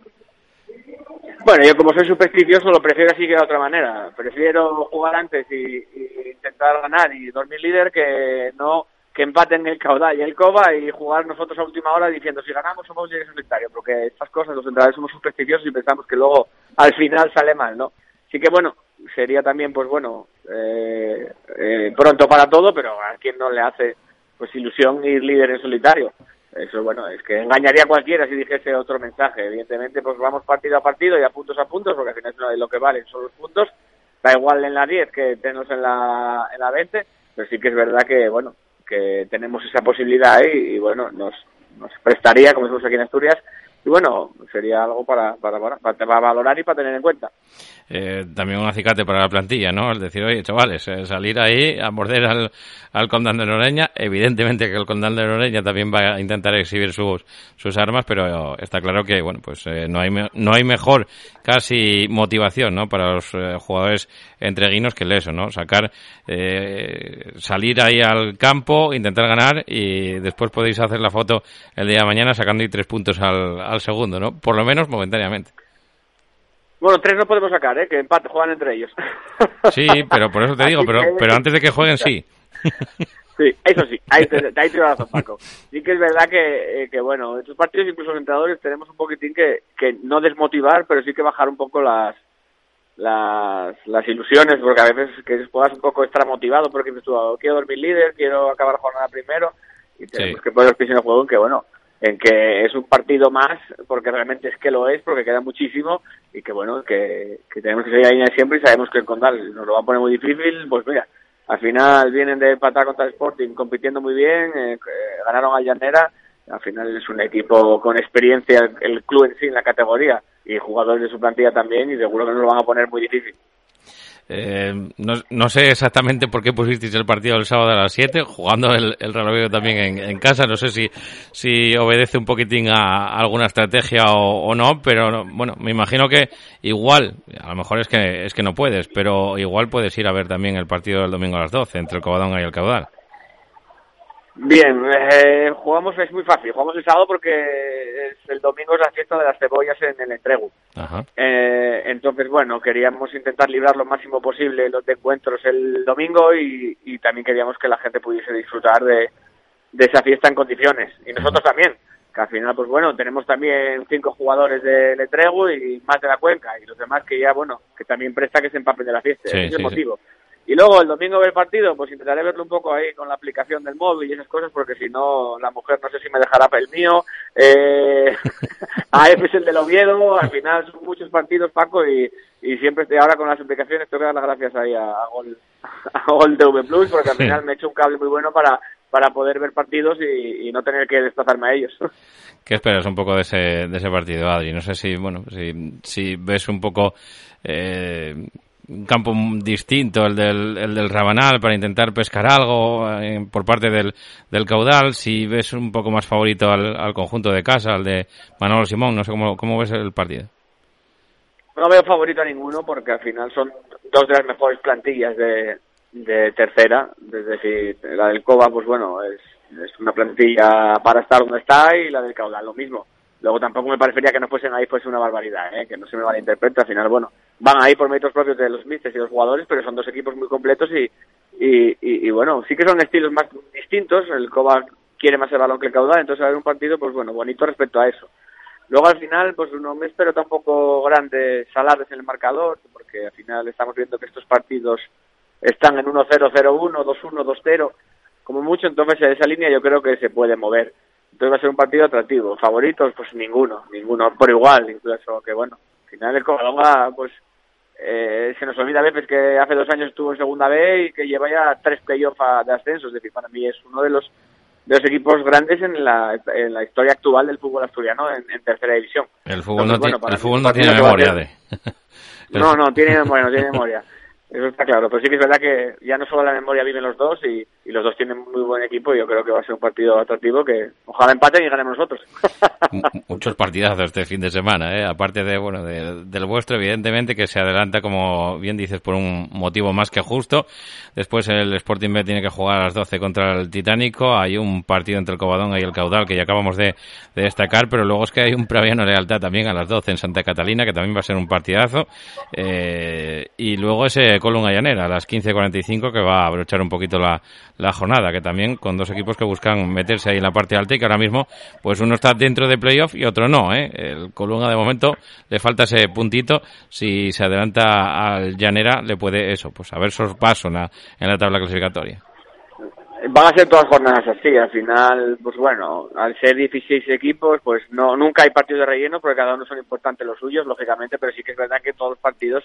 Bueno, yo como soy supersticioso lo prefiero así que de otra manera. Prefiero jugar antes y, intentar ganar y dormir líder que no que empaten el caudal y el coba y jugar nosotros a última hora diciendo si ganamos somos líderes solitarios, porque estas cosas los entrenadores somos supersticiosos y pensamos que luego al final sale mal, ¿no? Así que bueno, sería también pues bueno eh, eh, pronto para todo, pero a quien no le hace pues ilusión ir líder en solitario. Eso, bueno, es que engañaría a cualquiera si dijese otro mensaje. Evidentemente, pues vamos partido a partido y a puntos a puntos, porque al final lo que valen son los puntos. Da igual en la 10 que tenemos en la, en la 20, pero sí que es verdad que, bueno, que tenemos esa posibilidad ahí y, bueno, nos, nos prestaría, como decimos aquí en Asturias, y bueno, sería algo para, para, para, valorar y para tener en cuenta. Eh, también un acicate para la plantilla, ¿no? Es decir, oye, chavales, eh, salir ahí a morder al, al Condal de Noreña. Evidentemente que el Condal de Noreña también va a intentar exhibir sus, sus armas, pero está claro que, bueno, pues eh, no, hay, no hay mejor casi motivación, ¿no? Para los jugadores entreguinos que eso, ¿no? Sacar, salir ahí al campo, intentar ganar y después podéis hacer la foto el día de mañana sacando ahí tres puntos al al segundo, ¿no? Por lo menos momentáneamente. Bueno, tres no podemos sacar, ¿eh? Que empate, juegan entre ellos. Sí, pero por eso te digo, pero, pero antes de que jueguen, sí. Sí, eso sí, ahí te, ahí te razón, Paco. Sí que es verdad que, eh, que, bueno, estos partidos, incluso los entrenadores, tenemos un poquitín que, que no desmotivar, pero sí que bajar un poco las, las, las ilusiones, porque a veces que puedas un poco estar motivado, porque tú, oh, quiero dormir líder, quiero acabar jornada primero, y tenemos que poner los pies en el juego en que, bueno, en que es un partido más, porque realmente es que lo es, porque queda muchísimo y que bueno, que, tenemos que seguir ahí siempre y sabemos que el Condal nos lo va a poner muy difícil, pues mira, al final vienen de empatar contra el Sporting compitiendo muy bien, eh, ganaron a Llanera, al final es un equipo con experiencia, el club en sí en la categoría y jugadores de su plantilla también y seguro que nos lo van a poner muy difícil. Eh, no, no, sé exactamente por qué pusisteis el partido el sábado a las 7, jugando el, el también en, casa. No sé si, si obedece un poquitín a, alguna estrategia o, no, pero bueno, me imagino que igual, a lo mejor es que, es que no puedes, pero igual puedes ir a ver también el partido del domingo a las 12 entre el Covadonga y el Caudal. Bien, eh, jugamos, es muy fácil, jugamos el sábado porque el domingo es la fiesta de las cebollas en el entrego. Eh, entonces, bueno, queríamos intentar librar lo máximo posible los encuentros el domingo y, también queríamos que la gente pudiese disfrutar de, esa fiesta en condiciones. Y nosotros también, que al final, pues bueno, tenemos también cinco jugadores del entrego y más de la cuenca y los demás que ya, bueno, que también presta que se empapen de la fiesta. Ese es el motivo. Y luego el domingo del partido, pues intentaré verlo un poco ahí con la aplicación del móvil y esas cosas, porque si no, la mujer no sé si me dejará el mío. Eh, AF es el del Oviedo, al final son muchos partidos, Paco, y, y siempre estoy ahora con las aplicaciones, tengo que dar las gracias ahí a, Gol, a Gol TV Plus, porque al final me he hecho un cable muy bueno para, para poder ver partidos y, y no tener que desplazarme a ellos. ¿Qué esperas un poco de ese, de ese partido, Adri? No sé si, bueno, si, si ves un poco eh, un campo distinto, el del, el del Rabanal, para intentar pescar algo eh, por parte del, del caudal. Si ves un poco más favorito al, al conjunto de casa, al de Manolo Simón, no sé cómo, cómo ves el partido. No veo favorito a ninguno porque al final son dos de las mejores plantillas de, de tercera. Es decir, la del Coba, pues bueno, es, es una plantilla para estar donde está y la del caudal lo mismo. Luego tampoco me parecería que no fuesen ahí fuese una barbaridad, ¿eh? que no se me malinterprete. Al final, bueno, van ahí por méritos propios de los mistes y los jugadores, pero son dos equipos muy completos y, y, bueno, sí que son estilos más distintos. El Coba quiere más el balón que el caudal, entonces va a haber un partido, pues bueno, bonito respecto a eso. Luego al final, pues no me espero tampoco grandes salares en el marcador, porque al final estamos viendo que estos partidos están en 1-0, 0-1, 2-1, 2-0, como mucho, entonces en esa línea yo creo que se puede mover. Entonces va a ser un partido atractivo. Favoritos, pues ninguno, ninguno por igual, incluso que bueno, al final el Covadonga, pues eh, se nos olvida a veces que hace dos años estuvo en segunda B y que lleva ya tres playoffs de ascenso, es decir, para mí es uno de los de los equipos grandes en la, en la historia actual del fútbol asturiano en, en tercera división. El fútbol Entonces, no, bueno, para el fútbol no tiene memoria de... No, no, tiene memoria, no tiene memoria. Eso está claro, pero sí que es verdad que ya no solo la memoria viven los dos y, y los dos tienen muy buen equipo y yo creo que va a ser un partido atractivo que ojalá empaten y ganemos nosotros. Mu- muchos partidazos este fin de semana, ¿eh? aparte de bueno de- del vuestro, evidentemente que se adelanta como bien dices por un motivo más que justo. Después el Sporting B tiene que jugar a las 12 contra el Titánico. Hay un partido entre el Covadonga y el Caudal que ya acabamos de, de destacar, pero luego es que hay un Praviano Lealtad también a las 12 en Santa Catalina que también va a ser un partidazo. Eh, y luego ese Column Llanera a las 15.45 que va a abrochar un poquito la, la jornada, que también con dos equipos que buscan meterse ahí en la parte alta y que ahora mismo pues uno está dentro de playoff y otro no. ¿eh? El Colunga de momento le falta ese puntito. Si se adelanta al Llanera le puede eso, pues haber sorpaso en la, en la tabla clasificatoria. Van a ser todas jornadas así, al final, pues bueno, al ser 16 equipos, pues no nunca hay partidos de relleno porque cada uno son importantes los suyos, lógicamente, pero sí que es verdad que todos los partidos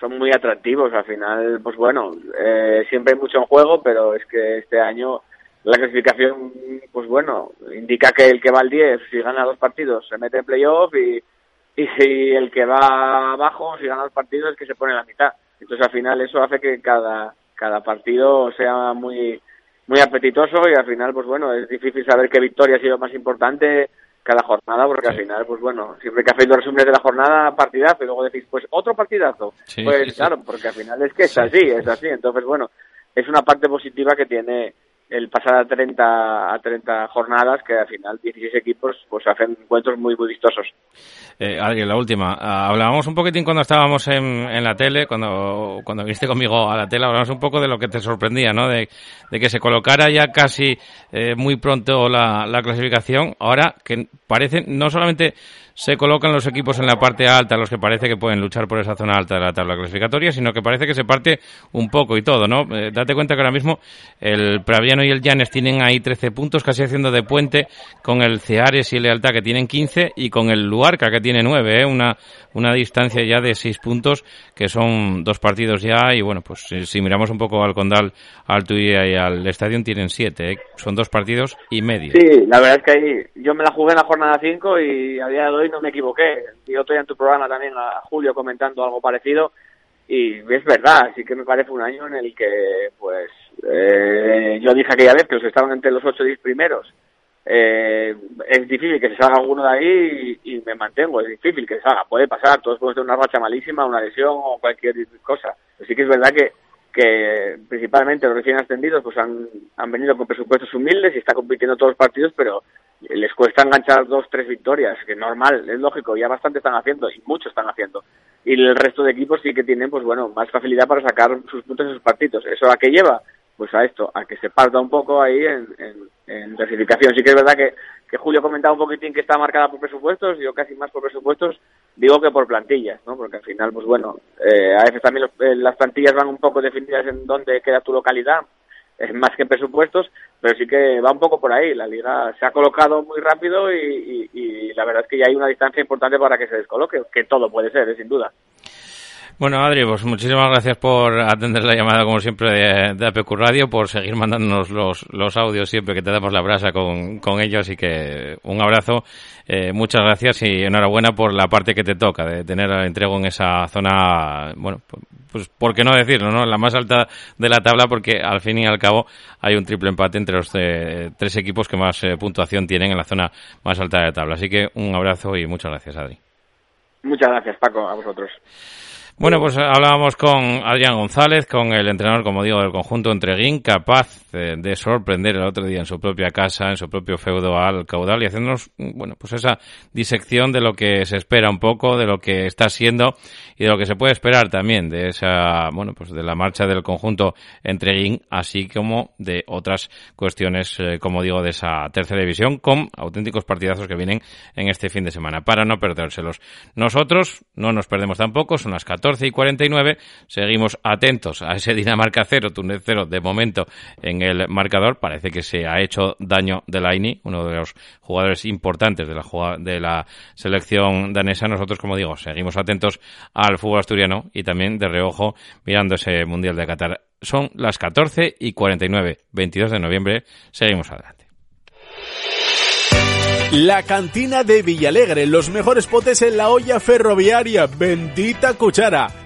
son muy atractivos. Al final, pues bueno, eh, siempre hay mucho en juego, pero es que este año la clasificación, pues bueno, indica que el que va al 10, si gana dos partidos, se mete en playoff y, y si el que va abajo, si gana dos partidos, es que se pone en la mitad. Entonces al final eso hace que cada, cada partido sea muy muy apetitoso y al final, pues bueno, es difícil saber qué victoria ha sido más importante cada jornada, porque al final, pues bueno, siempre que hacéis los resúmenes de la jornada, partidazo, y luego decís, pues otro partidazo. Sí, pues sí. claro, porque al final es que es así, es así. Entonces, bueno, es una parte positiva que tiene el pasar a 30, a 30 jornadas, que al final 16 equipos pues hacen encuentros muy, muy vistosos. Eh, Adri, la última. Ah, hablábamos un poquitín cuando estábamos en, en la tele, cuando, cuando viniste conmigo a la tele, hablábamos un poco de lo que te sorprendía, ¿no? De, de que se colocara ya casi eh, muy pronto la, la clasificación. Ahora que parece, no solamente se colocan los equipos en la parte alta, los que parece que pueden luchar por esa zona alta de la tabla clasificatoria, sino que parece que se parte un poco y todo, ¿no? Eh, date cuenta que ahora mismo el Y el Llanes tienen ahí 13 puntos, casi haciendo de puente con el Ceares y Lealtad que tienen 15 y con el Luarca que tiene 9, ¿eh? Una, una distancia ya de 6 puntos que son dos partidos ya y bueno, pues si, si miramos un poco al Condal, al Tuya y al Estadio tienen 7, ¿eh? Son dos partidos y medio. Sí, la verdad es que ahí yo me la jugué en la jornada 5 y a día de hoy no me equivoqué. Yo estoy en tu programa también a Julio comentando algo parecido y es verdad, sí que me parece un año en el que pues eh, yo dije aquella vez que los que estaban entre los 8 y 10 primeros eh, es difícil que se salga alguno de ahí y, me mantengo, es difícil que se salga, puede pasar, todos podemos tener una racha malísima, una lesión o cualquier cosa, pero sí que es verdad que que principalmente los recién ascendidos pues han, han venido con presupuestos humildes y están compitiendo todos los partidos, pero les cuesta enganchar dos, tres victorias, que es normal, es lógico, ya bastante están haciendo y muchos están haciendo. Y el resto de equipos sí que tienen, pues bueno, más facilidad para sacar sus puntos en sus partidos. ¿Eso a qué lleva? Pues a esto, a que se parta un poco ahí en, en, en clasificación. Sí que es verdad que, que Julio comentaba un poquitín que está marcada por presupuestos, yo casi más por presupuestos, digo que por plantillas, ¿no? Porque al final, pues bueno, eh, a veces también los- eh, las plantillas van un poco definidas en dónde queda tu localidad, es más que presupuestos, pero sí que va un poco por ahí. La liga se ha colocado muy rápido y, y- y la verdad es que ya hay una distancia importante para que se descoloque, que todo puede ser, eh, sin duda. Bueno, Adri, pues muchísimas gracias por atender la llamada, como siempre, de, de APQ Radio, por seguir mandándonos los, los audios siempre que te damos la brasa con, con ellos. Y que un abrazo, eh, muchas gracias y enhorabuena por la parte que te toca, de tener el entrego en esa zona, bueno, pues por qué no decirlo, ¿no? La más alta de la tabla, porque al fin y al cabo hay un triple empate entre los eh, tres equipos que más eh, puntuación tienen en la zona más alta de la tabla. Así que un abrazo y muchas gracias, Adri. Muchas gracias, Paco, a vosotros. Bueno, pues hablábamos con Adrián González, con el entrenador, como digo, del conjunto Entreguín, capaz de, de sorprender el otro día en su propia casa, en su propio feudo al caudal y haciéndonos, bueno, pues esa disección de lo que se espera un poco, de lo que está siendo y de lo que se puede esperar también de esa, bueno, pues de la marcha del conjunto Entreguín, así como de otras cuestiones, eh, como digo, de esa tercera división, con auténticos partidazos que vienen en este fin de semana, para no perdérselos. Nosotros no nos perdemos tampoco, son las 14 y 49, seguimos atentos a ese Dinamarca 0, Túnez 0, de momento en el marcador, parece que se ha hecho daño Delaini, uno de los jugadores importantes de la, de la selección danesa, nosotros, como digo, seguimos atentos al fútbol asturiano y también de reojo mirando ese Mundial de Qatar. Son las 14 y 49, 22 de noviembre. Seguimos adelante. La cantina de Villalegre, los mejores potes en la olla ferroviaria. Bendita cuchara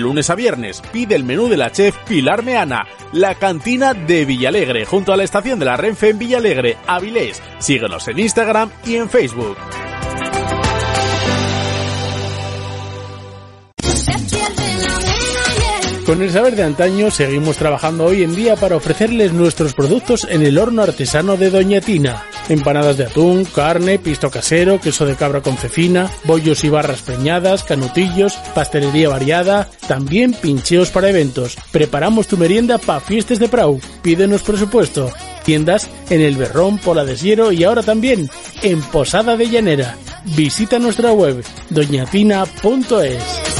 lunes a viernes. Pide el menú de la chef Pilar Meana. La cantina de Villalegre, junto a la estación de la Renfe en Villalegre, Avilés. Síguenos en Instagram y en Facebook. Con el saber de antaño seguimos trabajando hoy en día para ofrecerles nuestros productos en el horno artesano de Doña Tina. Empanadas de atún, carne, pisto casero, queso de cabra con cecina, bollos y barras preñadas, canutillos, pastelería variada, también pincheos para eventos. Preparamos tu merienda para fiestas de Prau. Pídenos presupuesto. Tiendas en El Berrón, Pola de Siero y ahora también en Posada de Llanera. Visita nuestra web doñatina.es.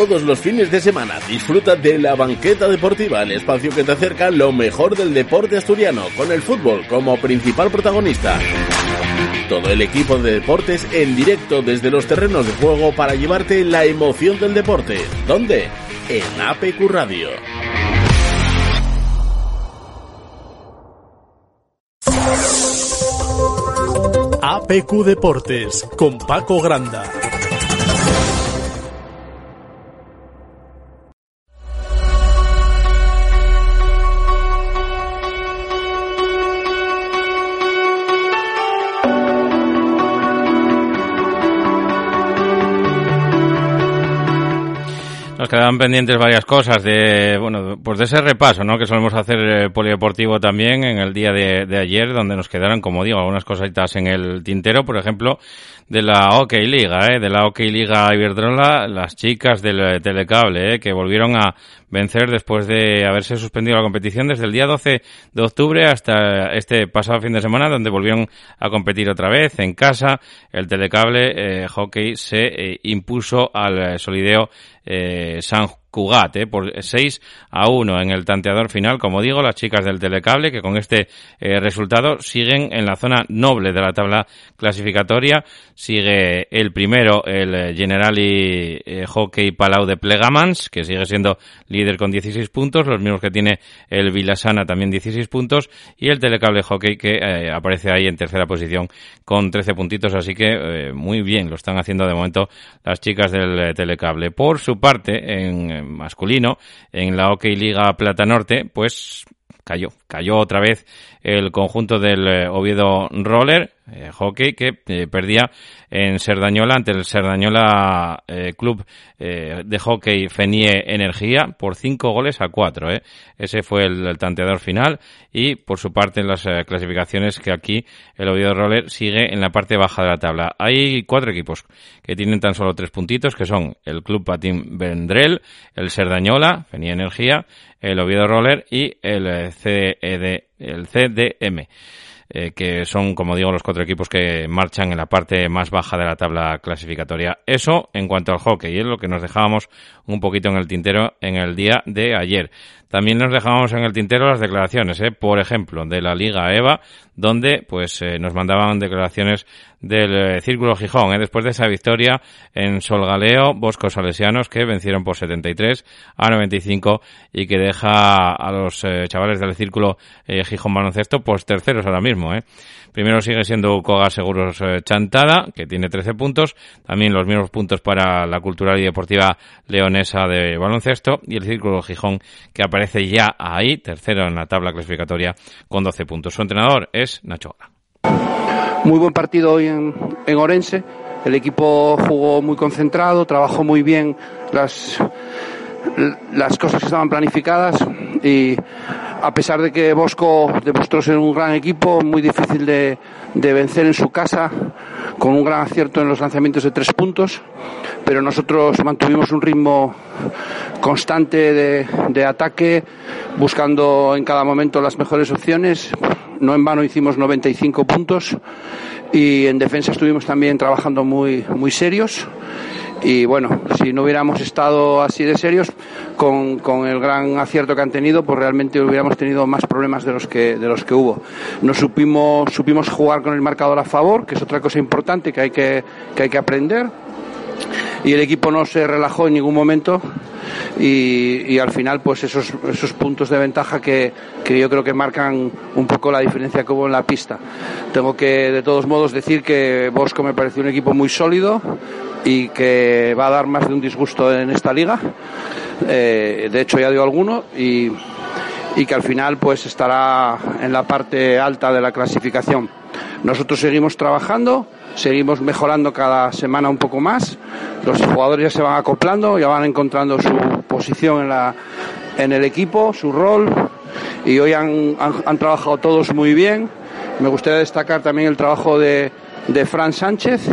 Todos los fines de semana disfruta de la banqueta deportiva, el espacio que te acerca lo mejor del deporte asturiano, con el fútbol como principal protagonista. Todo el equipo de deportes en directo desde los terrenos de juego para llevarte la emoción del deporte. ¿Dónde? En APQ Radio. APQ Deportes con Paco Granda. Quedan pendientes varias cosas de, bueno, pues de ese repaso, ¿no? Que solemos hacer eh, polideportivo también en el día de, ayer, donde nos quedaron, como digo, algunas cositas en el tintero, por ejemplo, de la OK Liga, ¿eh? De la OK Liga Iberdrola, las chicas del eh, telecable, ¿eh? Que volvieron a vencer después de haberse suspendido la competición desde el día 12 de octubre hasta este pasado fin de semana, donde volvieron a competir otra vez en casa. El telecable hockey se impuso al solideo eh, San Cugat, eh, por 6 a 1 en el tanteador final. Como digo, las chicas del telecable que con este eh, resultado siguen en la zona noble de la tabla clasificatoria. Sigue el primero, el eh, Generali eh, Hockey Palau de Plegamans, que sigue siendo líder con 16 puntos, los mismos que tiene el Vilasana también 16 puntos, y el Telecable Hockey que aparece ahí en tercera posición con 13 puntitos, así que muy bien, lo están haciendo de momento las chicas del Telecable. Por su parte, en masculino, en la Hockey Liga Plata Norte, pues cayó, cayó otra vez el conjunto del eh, Oviedo Roller eh, Hockey que eh, perdía en Serdañola ante el Serdañola eh, Club de Hockey Fenie Energía por cinco goles a cuatro. Ese fue el, tanteador final y por su parte en las clasificaciones que aquí el Oviedo Roller sigue en la parte baja de la tabla. Hay cuatro equipos que tienen tan solo tres puntitos que son el Club Patín Vendrell, el Serdañola, Fenie Energía, el Oviedo Roller y el CED, el CDM eh, que son, como digo, los cuatro equipos que marchan en la parte más baja de la tabla clasificatoria. Eso en cuanto al hockey, es lo que nos dejábamos un poquito en el tintero en el día de ayer. También nos dejábamos en el tintero las declaraciones, ¿eh? por ejemplo, de la Liga EVA, donde pues eh, nos mandaban declaraciones del eh, Círculo Gijón, ¿eh? después de esa victoria en Solgaleo, Boscos Salesianos, que vencieron por 73 a 95 y que deja a los eh, chavales del Círculo eh, Gijón Baloncesto pues terceros ahora mismo. ¿eh? Primero sigue siendo Coga Seguros eh, Chantada, que tiene 13 puntos, también los mismos puntos para la Cultural y Deportiva Leonesa de baloncesto y el Círculo Gijón, que aparece ya ahí, tercero en la tabla clasificatoria con 12 puntos. Su entrenador es Nacho muy buen partido hoy en, en Orense. El equipo jugó muy concentrado, trabajó muy bien las, las cosas que estaban planificadas y a pesar de que Bosco demostró ser un gran equipo, muy difícil de, de vencer en su casa, con un gran acierto en los lanzamientos de tres puntos, pero nosotros mantuvimos un ritmo constante de, de ataque, buscando en cada momento las mejores opciones. No en vano hicimos 95 puntos y en defensa estuvimos también trabajando muy, muy serios y bueno, si no hubiéramos estado así de serios, con, con, el gran acierto que han tenido, pues realmente hubiéramos tenido más problemas de los que, de los que hubo. No supimos, supimos jugar con el marcador a favor, que es otra cosa importante que hay que, que, hay que aprender. Y el equipo no se relajó en ningún momento y, y, al final pues esos, esos puntos de ventaja que, que, yo creo que marcan un poco la diferencia que hubo en la pista. Tengo que de todos modos decir que Bosco me pareció un equipo muy sólido y que va a dar más de un disgusto en esta liga. Eh, de hecho ya dio alguno y, y que al final pues estará en la parte alta de la clasificación. Nosotros seguimos trabajando, seguimos mejorando cada semana un poco más. Los jugadores ya se van acoplando, ya van encontrando su posición en, la, en el equipo, su rol. Y hoy han, han, han trabajado todos muy bien. Me gustaría destacar también el trabajo de, de Fran Sánchez,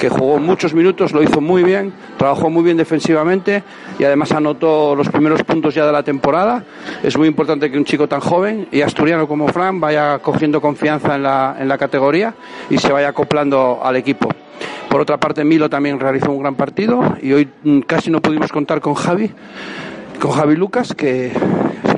que jugó muchos minutos, lo hizo muy bien, trabajó muy bien defensivamente y además anotó los primeros puntos ya de la temporada. Es muy importante que un chico tan joven y asturiano como Fran vaya cogiendo confianza en la, en la categoría y se vaya acoplando al equipo. Por otra parte, Milo también realizó un gran partido y hoy casi no pudimos contar con Javi, con Javi Lucas, que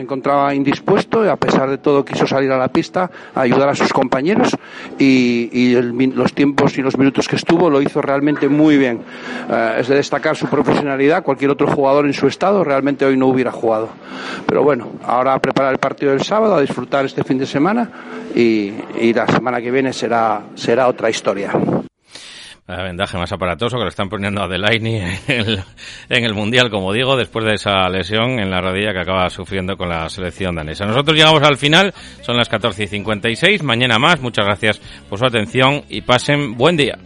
encontraba indispuesto y a pesar de todo quiso salir a la pista a ayudar a sus compañeros y, y el, los tiempos y los minutos que estuvo lo hizo realmente muy bien. Uh, es de destacar su profesionalidad, cualquier otro jugador en su estado realmente hoy no hubiera jugado. Pero bueno, ahora a preparar el partido del sábado, a disfrutar este fin de semana y, y la semana que viene será, será otra historia vendaje más aparatoso que lo están poniendo a Delaney en el, Mundial, como digo, después de esa lesión en la rodilla que acaba sufriendo con la selección danesa. Nosotros llegamos al final, son las 14 y 56, mañana más, muchas gracias por su atención y pasen buen día.